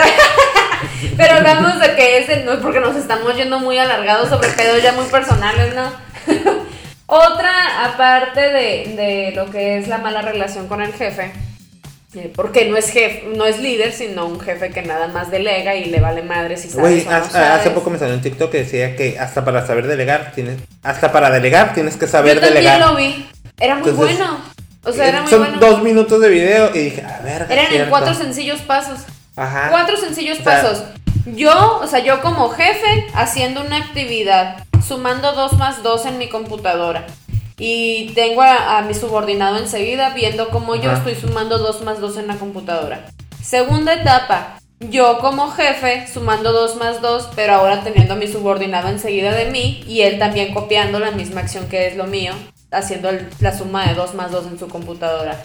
pero hablamos de que ese no es porque nos estamos yendo muy alargados sobre pedos ya muy personales, ¿no? Otra, aparte de, de lo que es la mala relación con el jefe, eh, porque no es jefe, no es líder, sino un jefe que nada más delega y le vale madre si sabes Güey, o no hace, sabes. hace poco me salió un TikTok que decía que hasta para saber delegar tienes, hasta para delegar tienes que saber Yo delegar. lo vi. Era muy Entonces, bueno. O sea, era muy Son bueno. dos minutos de video y dije, a ver. Eran en cuatro sencillos pasos. Ajá. Cuatro sencillos O sea, pasos. Yo, o sea, yo como jefe haciendo una actividad, sumando dos más dos en mi computadora. Y tengo a, a mi subordinado enseguida viendo cómo yo Ajá. estoy sumando dos más dos en la computadora. Segunda etapa, yo como jefe sumando dos más dos, pero ahora teniendo a mi subordinado enseguida de mí y él también copiando la misma acción que es lo mío, haciendo el- la suma de dos más dos en su computadora.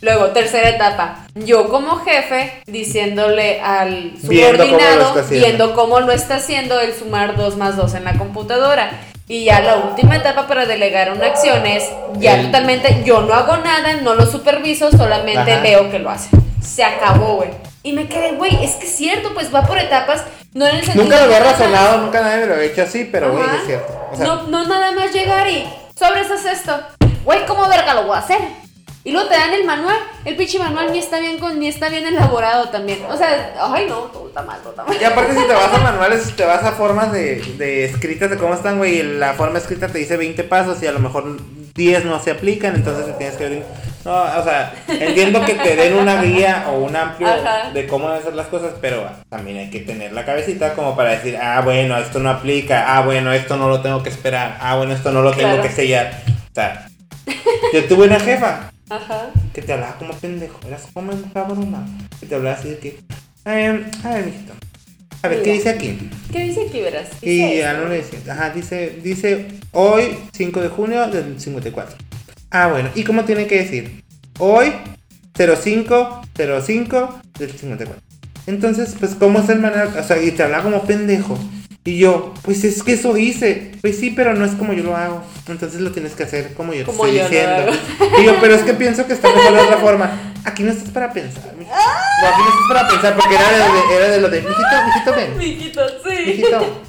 Luego, tercera etapa, yo como jefe diciéndole al Viendo cómo subordinado, está haciendo. viendo cómo lo está haciendo el sumar 2 más 2 en la computadora. Y ya la última etapa para delegar una acción es ya El- totalmente, yo no hago nada, no lo superviso, solamente Ajá. veo que lo hace. Se acabó, güey. Y me quedé, güey, es que es cierto, pues va por etapas, no en el sentido Nunca lo había razonado, nunca nadie me lo había hecho así, pero güey, es cierto. O sea, no, no nada más llegar y sobres haz esto. Güey, ¿cómo verga lo voy a hacer? Y luego te dan el manual. El pinche manual ni está bien con, ni está bien elaborado también. O sea, ay no, todo está mal, todo está mal. Y aparte si te vas a manuales, te vas a formas de, de escritas de cómo están, güey, la forma escrita te dice 20 pasos y a lo mejor 10 no se aplican, entonces te tienes que abrir. No, o sea, entiendo que te den una guía o un amplio Ajá. de cómo hacer las cosas, pero también hay que tener la cabecita como para decir, ah, bueno, esto no aplica, ah, bueno, esto no lo tengo que esperar, ah, bueno, esto no lo tengo Claro. que sellar. O sea, yo tuve una jefa Ajá. que te hablaba como pendejo, eras como un cabrón, que te hablaba así de que, eh, a ver, mijito, a ver, ¿qué dice aquí? ¿Qué dice aquí, verás? Y ya no le decía, ajá, dice, dice hoy 5 de junio del 54. Ah, bueno, ¿y cómo tiene que decir? Hoy 05, 05 del 54. Entonces, pues, ¿cómo es el manera? O sea, y te hablaba como pendejo. Y yo, pues es que eso hice. Pues sí, pero no es como yo lo hago. Entonces lo tienes que hacer como yo Como te yo estoy lo diciendo. Y yo, pero es que pienso que está mejor de otra forma. Aquí no estás para pensar, mijito. No, aquí no estás para pensar porque era de, de- era de lo de, mijito, mijito, ven. Mijito, sí. Mijito,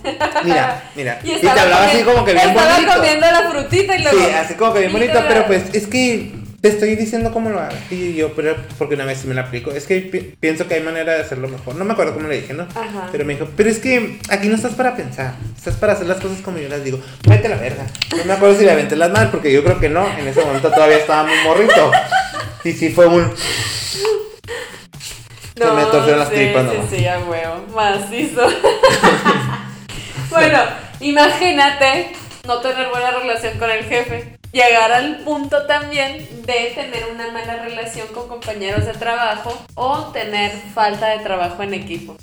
mira, mira. Y, Y, estaba te hablaba así como que bien estaba bonito. comiendo la frutita y luego. Sí, así como que bien bonito, pero pues es que te estoy diciendo cómo lo hagas. Y yo, pero porque una vez sí me la aplico. Es que pi- pienso que hay manera de hacerlo mejor. No me acuerdo cómo le dije, ¿no? Ajá. Pero me dijo, pero es que aquí no estás para pensar. Estás para hacer las cosas como yo las digo. Vete a la verga. No me acuerdo si le aventé las manos porque yo creo que no. En ese momento todavía estaba muy morrito. Y sí fue un. Se me torcieron las sí, tripas sí, nomás. sí, a huevo. Macizo. bueno, imagínate no tener buena relación con el jefe. Llegar al punto también de tener una mala relación con compañeros de trabajo o tener falta de trabajo en equipo.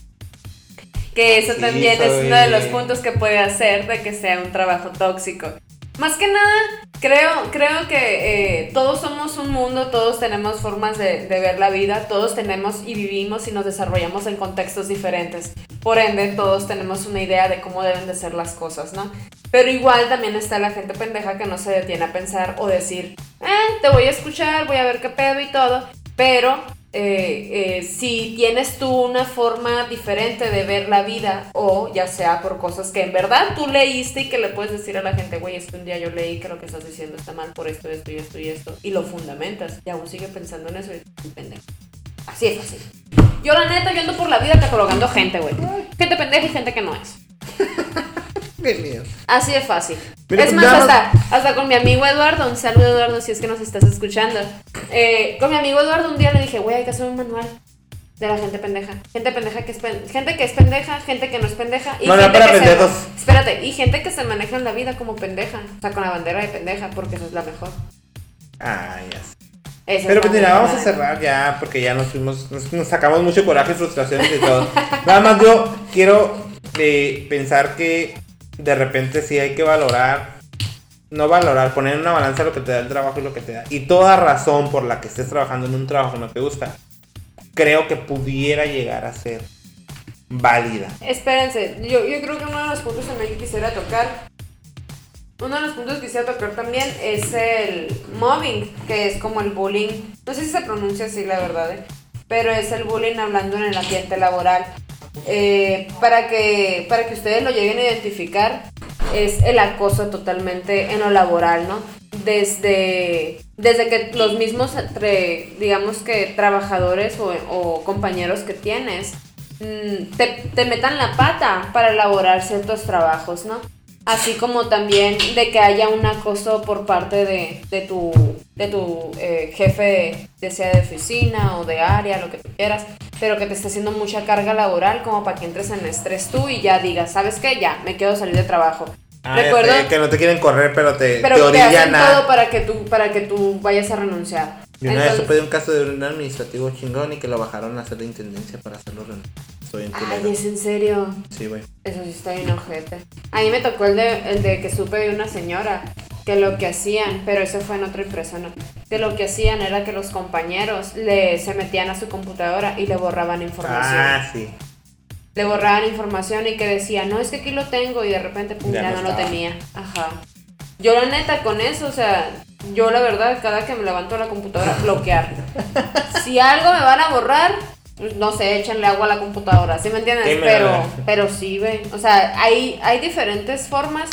Que eso Sí, también es soy- uno de los puntos que puede hacer de que sea un trabajo tóxico. Más que nada, creo, creo que eh, todos somos un mundo, todos tenemos formas de, ver la vida, todos tenemos y vivimos y nos desarrollamos en contextos diferentes. Por ende, todos tenemos una idea de cómo deben de ser las cosas, ¿no? Pero igual también está la gente pendeja que no se detiene a pensar o decir, eh, te voy a escuchar, voy a ver qué pedo y todo, pero eh, eh, si tienes tú una forma diferente de ver la vida o ya sea por cosas que en verdad tú leíste y que le puedes decir a la gente, güey, es que un día yo leí que lo que estás diciendo está mal por esto, esto y esto y esto, y lo fundamentas y aún sigue pensando en eso y pendejo. Así es fácil. Yo la neta, yo ando por la vida catalogando gente, güey. Gente pendeja y gente que no es. Miedo. Así de fácil. Mira, es más, hasta, hasta con mi amigo Eduardo, un saludo Eduardo si es que nos estás escuchando. Eh, con mi amigo Eduardo un día le dije, güey, hay que hacer un manual de la gente pendeja. Gente pendeja que es pen- gente que es pendeja, gente que no es pendeja. Y Manual gente para que se- espérate, y gente que se maneja en la vida como pendeja. O sea, con la bandera de pendeja, porque esa es la mejor. Ah, ya sé. Esa Pero es pues mira, vamos a cerrar ya porque ya nos fuimos, nos, nos sacamos mucho coraje, frustraciones y todo. Nada más yo quiero eh, pensar que de repente sí hay que valorar, no valorar, poner en una balanza lo que te da el trabajo y lo que te da. Y toda razón por la que estés trabajando en un trabajo que no te gusta, creo que pudiera llegar a ser válida. Espérense, yo, yo creo que uno de los puntos también que quisiera tocar, uno de los puntos que quisiera tocar también es el mobbing, que es como el bullying, no sé si se pronuncia así la verdad, ¿eh? pero es el bullying hablando en el ambiente laboral. Eh, para, que, para que ustedes lo lleguen a identificar, es el acoso totalmente en lo laboral, ¿no? Desde, desde que los mismos, digamos que trabajadores o, compañeros que tienes, mm, te, te, metan la pata para elaborar ciertos trabajos, ¿no? Así como también de que haya un acoso por parte de, de tu, de tu eh, jefe, ya sea de oficina o de área, lo que tú quieras, pero que te esté haciendo mucha carga laboral como para que entres en estrés tú y ya digas, ¿sabes qué? Ya, me quiero salir de trabajo. Ah, Recuerdo que no te quieren correr, pero te, pero te, hacen todo para que tú para que tú vayas a renunciar. Yo una vez supe de un caso de un administrativo chingón y que lo bajaron a hacer de intendencia para hacerlo renunciar. Ay, ¿es en serio? Sí, güey. Eso sí está bien ojete. A mí me tocó el de, el de que supe de una señora que lo que hacían, pero eso fue en otra empresa, ¿no? Que lo que hacían era que los compañeros le, se metían a su computadora y le borraban información. Ah, sí. Le borraban información y que decía, no, es que aquí lo tengo y de repente, pum, ya, no, lo tenía. Ajá. Yo la neta con eso, o sea, yo la verdad, cada que me levanto la computadora, bloquear. si algo me van a borrar, pues, no sé, échenle agua a la computadora, ¿sí me entiendes? pero, pero sí, ve. O sea, hay, hay diferentes formas.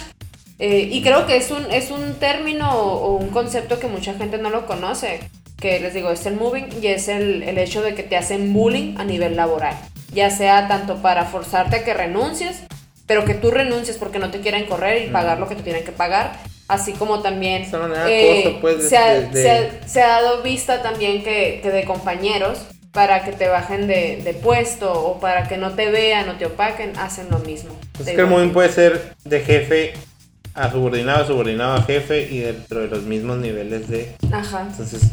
Eh, y creo que es un, es un término o un concepto que mucha gente no lo conoce. Que les digo, es el moving y es el, el hecho de que te hacen bullying a nivel laboral. Ya sea tanto para forzarte a que renuncies, pero que tú renuncies porque no te quieren correr y pagar lo que te tienen que pagar. Así como también eh, pues, se, ha, se, ha, dado vista también que, que de compañeros para que te bajen de, puesto o para que no te vean o te opaquen, hacen lo mismo. Es que el moving puede ser de jefe a subordinado, subordinado a jefe y dentro de los mismos niveles de... Ajá. Entonces,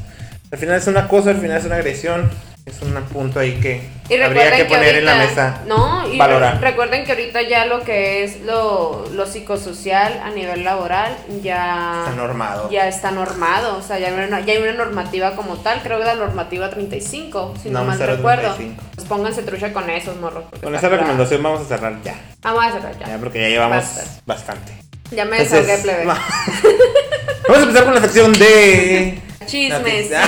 al final es una cosa, al final es una agresión es un punto ahí que habría que, poner en la mesa. No, y recuerden que ahorita ya lo que es lo, lo psicosocial a nivel laboral ya está normado. Ya está normado, o sea, ya hay una, ya hay una normativa como tal, creo que la normativa 35, si no, mal recuerdo. Pues pónganse trucha con esos morros. Con esa recomendación vamos a cerrar ya. Vamos a cerrar ya. ya porque ya llevamos bastante. Ya me desahogué, plebe. vamos a empezar con la sección de Chismecito.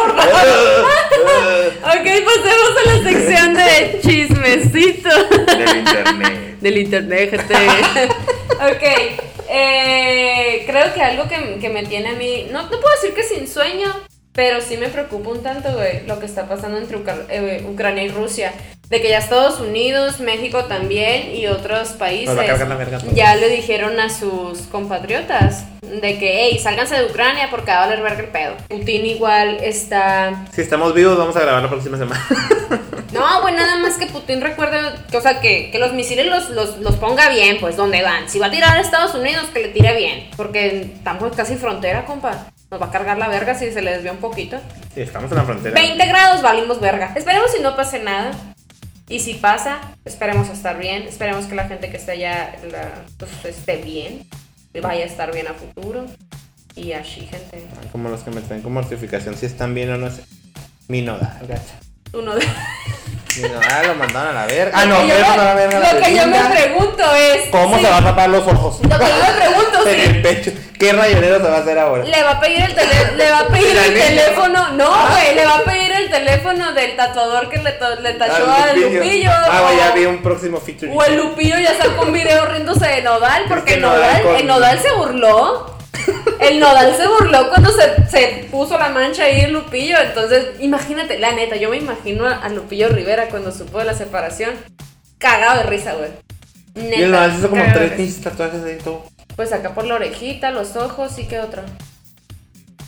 ok, pasemos a la sección de chismecito. Del internet. Del internet, gente. ok. Eh, creo que algo que, que, me tiene a mí. No, no puedo decir que sin sueño, pero sí me preocupa un tanto, güey, lo que está pasando entre eh, Ucrania y Rusia. De que ya Estados Unidos, México también y otros países ya le dijeron a sus compatriotas de que, hey, sálganse de Ucrania porque va a valer verga el pedo. Putin igual está... Si estamos vivos, vamos a grabar la próxima semana. no, güey, nada más que Putin recuerde, que, o sea, que, que los misiles los, los, los, ponga bien, pues, donde van. Si va a tirar a Estados Unidos, que le tire bien. Porque estamos casi frontera, compa. Nos va a cargar la verga si se le desvía un poquito. Sí, estamos en la frontera. 20 grados valimos verga. Esperemos si no pase nada. Y si pasa, esperemos estar bien. Esperemos que la gente que esté allá pues, esté bien. Vaya a estar bien a futuro. Y así, gente. Como los que me traen como mortificación, si están bien o no sé. Mi nodal, gacha. Tu nodal. Mi nodal lo mandaron a la verga. Ah, no, me, a la verga. Lo que yo me pregunto es. ¿Cómo se va a tapar los ojos? Lo que yo me pregunto es. En el pecho. ¿Qué rayonero se va a hacer ahora? Le va a pedir el, tele le va a pedir el teléfono. No, ah. güey, le va a pedir el teléfono del tatuador que le, le tachó al Lupillo. Ah, güey, ya vi un próximo feature. O el Lupillo ya sacó un video riéndose de Nodal, porque Nodal, el Nodal se burló. El Nodal se burló cuando se, se, puso la mancha ahí en Lupillo. Entonces, imagínate, la neta, yo me imagino a, Lupillo Rivera cuando supo de la separación. Cagado de risa, güey. y el Nodal hizo como tres tatuajes de todo. Pues acá por la orejita, los ojos y qué otro.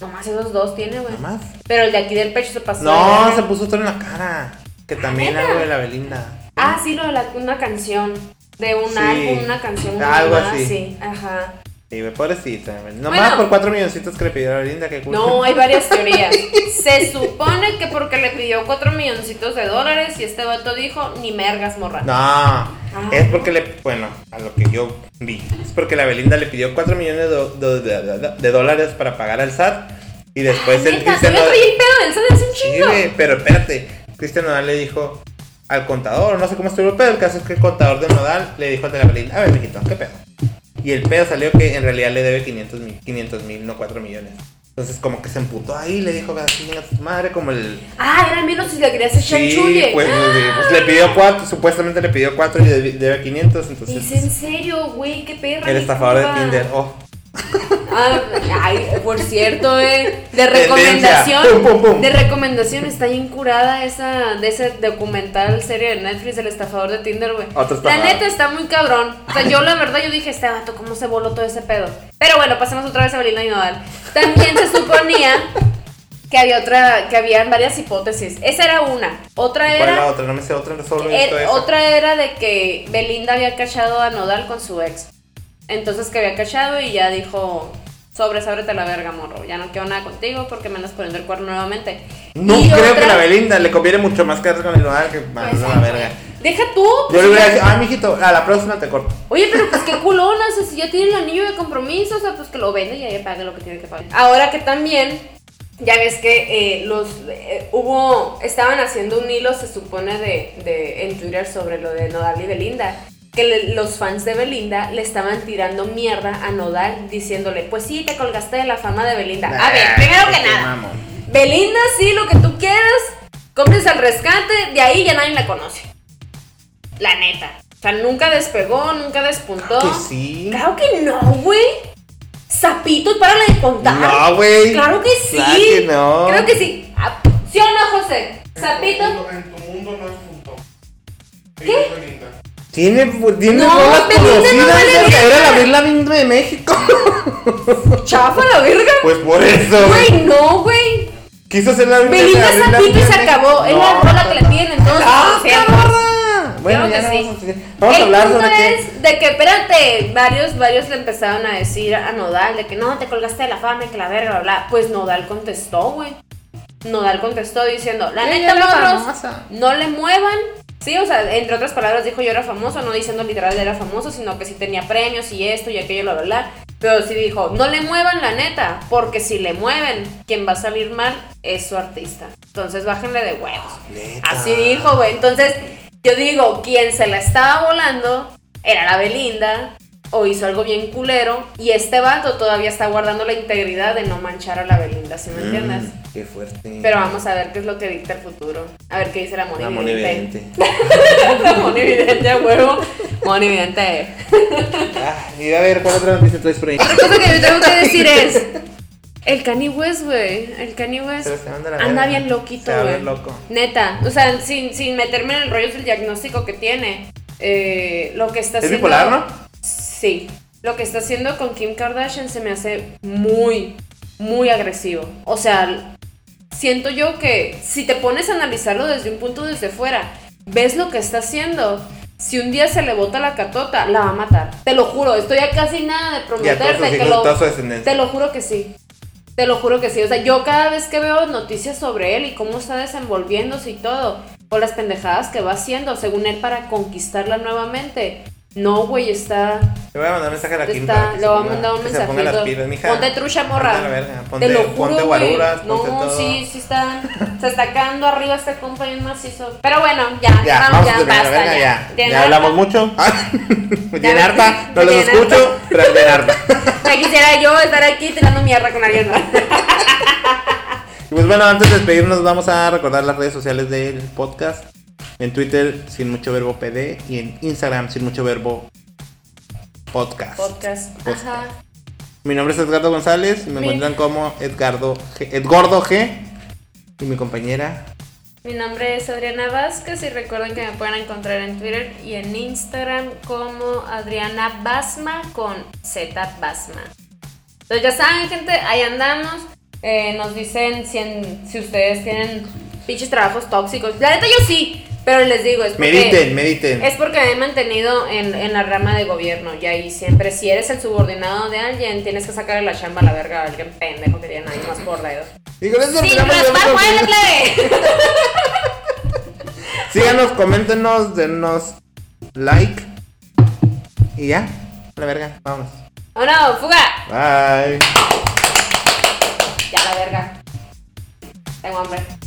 Nomás esos dos tiene, güey. Nomás. Pero el de aquí del pecho se pasó. No, se puso otro en la cara. Que también algo de la Belinda. Ah, sí, lo de la, una canción. De un álbum, una canción. Algo así. Sí, ajá. Sí, pobrecita. Nomás por cuatro milloncitos que le pidió a Belinda, que No, hay varias teorías. Se supone que porque le pidió cuatro milloncitos de dólares y este vato dijo, ni mergas, morra. No, ah. es porque le, bueno, a lo que yo vi, es porque la Belinda le pidió cuatro millones de, dólares para pagar al SAT y después el Cristian... el pedo del SAT es un chingo. Sí, pero espérate, Cristian Nodal le dijo, al contador, no sé cómo estuvo el pedo. El caso es que el contador de Nodal le dijo a la Belinda, a ver, mijito, ¿qué pedo? Y el pedo salió que en realidad le debe 500 mil, 500 mil, no 4 millones. Entonces como que se emputó ahí, le dijo así a su madre como el... Ah, era menos si le querías echar Sí, pues, Ah. pues, le pidió 4, supuestamente le pidió 4 y debe, debe 500, entonces... ¿Es en serio, güey? ¿Qué perra? El estafador de. Tinder, oh. Ah, ay, por cierto, eh, de recomendación, Pum, pum, pum. de recomendación está bien curada esa de ese documental serie de Netflix del estafador de Tinder, güey. Otro La neta está muy cabrón. O sea, yo la verdad yo dije, este vato cómo se voló todo ese pedo. Pero bueno, pasemos otra vez a Belinda y Nodal. También se suponía que había otra que habían varias hipótesis. Esa era una. Otra ¿Cuál es la era otra? No me sé otra, solo he Er- visto esa. otra era de que Belinda había cachado a Nodal con su ex. Entonces que había cachado y ya dijo, sobres, ábrete la verga, morro. Ya no quiero nada contigo porque me andas poniendo el cuerno nuevamente. No Y creo otra- que la Belinda le conviene mucho más quedarse con el Nodal que mandarlo Pues, la verga. Deja tú. Yo pues, le hubiera dicho, ah, mijito, a la próxima te corto. Oye, pero pues qué culona, o sea, si ya tiene el anillo de compromiso, o sea, pues que lo vende y ahí pague lo que tiene que pagar. Ahora que también, ya ves que eh, los eh, hubo, estaban haciendo un hilo, se supone, de, de en Twitter sobre lo de Nodal y Belinda. Que le- los fans de Belinda le estaban tirando mierda a Nodal diciéndole, pues sí, te colgaste de la fama de Belinda. A ver, primero que nada. Belinda sí, lo que tú quieras, compres al rescate, de ahí ya nadie la conoce. La neta. O sea, nunca despegó, nunca despuntó. Que sí. Claro que no, güey. Zapito, párale de contar. No, güey. Claro que sí. Claro que no. Creo que sí. Ah, ¿Sí o no, José? Zapito. En tu mundo no es punto. ¿Qué? Tiene, tiene No, rolas conocidas. Era la Bimba de México. Chafa la verga. Pues por eso. Güey, no, güey. Quiso ser la Birla Belinda Zapito y se acabó. Es la rola que le piden en todos los ¡Ah, cabrón! Bueno, Claro ya que no sí. vamos a seguir. Vamos a el hablar punto sobre qué. es de que, espérate, varios, varios le empezaron a decir a Nodal de que no, te colgaste de la fama y que la verga, bla, bla. Pues Nodal contestó, güey. Nodal contestó diciendo, la neta, morros, no le muevan. Sí, o sea, entre otras palabras dijo yo era famoso, no diciendo literal era famoso, sino que sí tenía premios y esto y aquello, bla, bla, bla. Pero sí dijo, no le muevan la neta, porque si le mueven, quien va a salir mal es su artista. Entonces bájenle de huevos. Neta. Así dijo, güey. Entonces, yo digo, quien se la estaba volando era la Belinda, o hizo algo bien culero, y este vato todavía está guardando la integridad de no manchar a la Belinda, ¿sí me entiendes? Mm, Qué fuerte. Pero vamos a ver qué es lo que dicta el futuro. A ver qué dice la La Moni monividente. la Moni Vidente a huevo. Moni Vidente. Ah, y a ver, ¿cuál otra noticia traes por ahí? Otra cosa que yo tengo que decir es. El Kanye West, güey. El Kanye West anda la bien loquito, güey. loco. Neta. O sea, sin, sin meterme en el rollo del diagnóstico que tiene. eh, lo que está ¿Es haciendo. bipolar, no? Sí. Lo que está haciendo con Kim Kardashian se me hace muy, muy agresivo. O sea, siento yo que si te pones a analizarlo desde un punto desde fuera, ves lo que está haciendo. Si un día se le bota la catota, la va a matar. Te lo juro, estoy a casi nada de prometerte que lo, te lo juro que sí. Te lo juro que sí. O sea, yo cada vez que veo noticias sobre él y cómo está desenvolviéndose y todo, o las pendejadas que va haciendo, según él, para conquistarla nuevamente. No, güey, está. Le voy a mandar un mensaje a la Kim está le voy a mandar un ponga las mensajito. pilas, mija. Ponte trucha, morra. Ponte a la verga, ponte- Te lo juro, ponte guaruras, ponte No, todo. sí, sí está. Se está quedando arriba este compa bien macizo. Pero bueno, ya, Ya, vamos, ya, a terminar la basta, verga, ya. ya. ¿Tienen Ya hablamos mucho. Tiene Ya, harta, no los escucho, pero tiene harta. Ya quisiera yo estar aquí tirando mierda con alguien más. Y pues bueno, antes de despedirnos vamos a recordar las redes sociales del podcast. En Twitter, sin mucho verbo PD, y en Instagram, sin mucho verbo podcast. Podcast. Podcast. Ajá. Mi nombre es Edgardo González y me Mi- encuentran como Edgardo G, Edgordo G. Y mi compañera. Mi nombre es Adriana Vázquez y recuerden que me pueden encontrar en Twitter y en Instagram como Adriana Basma con Z Basma. Entonces ya saben, gente, ahí andamos. Eh, nos dicen si, en- si ustedes tienen pinches trabajos tóxicos. La neta yo sí, pero les digo, es porque... Mediten, mediten. Es porque me he mantenido en, en la rama de gobierno y ahí siempre, si eres el subordinado de alguien, tienes que sacarle la chamba a la verga a alguien pendejo que tiene ahí más por dedo. Y con eso ¡Sin. Síganos, coméntenos, denos like. Y ya, a la verga, vámonos. ¡Oh no! ¡Fuga! Bye. Ya la verga. Tengo hambre.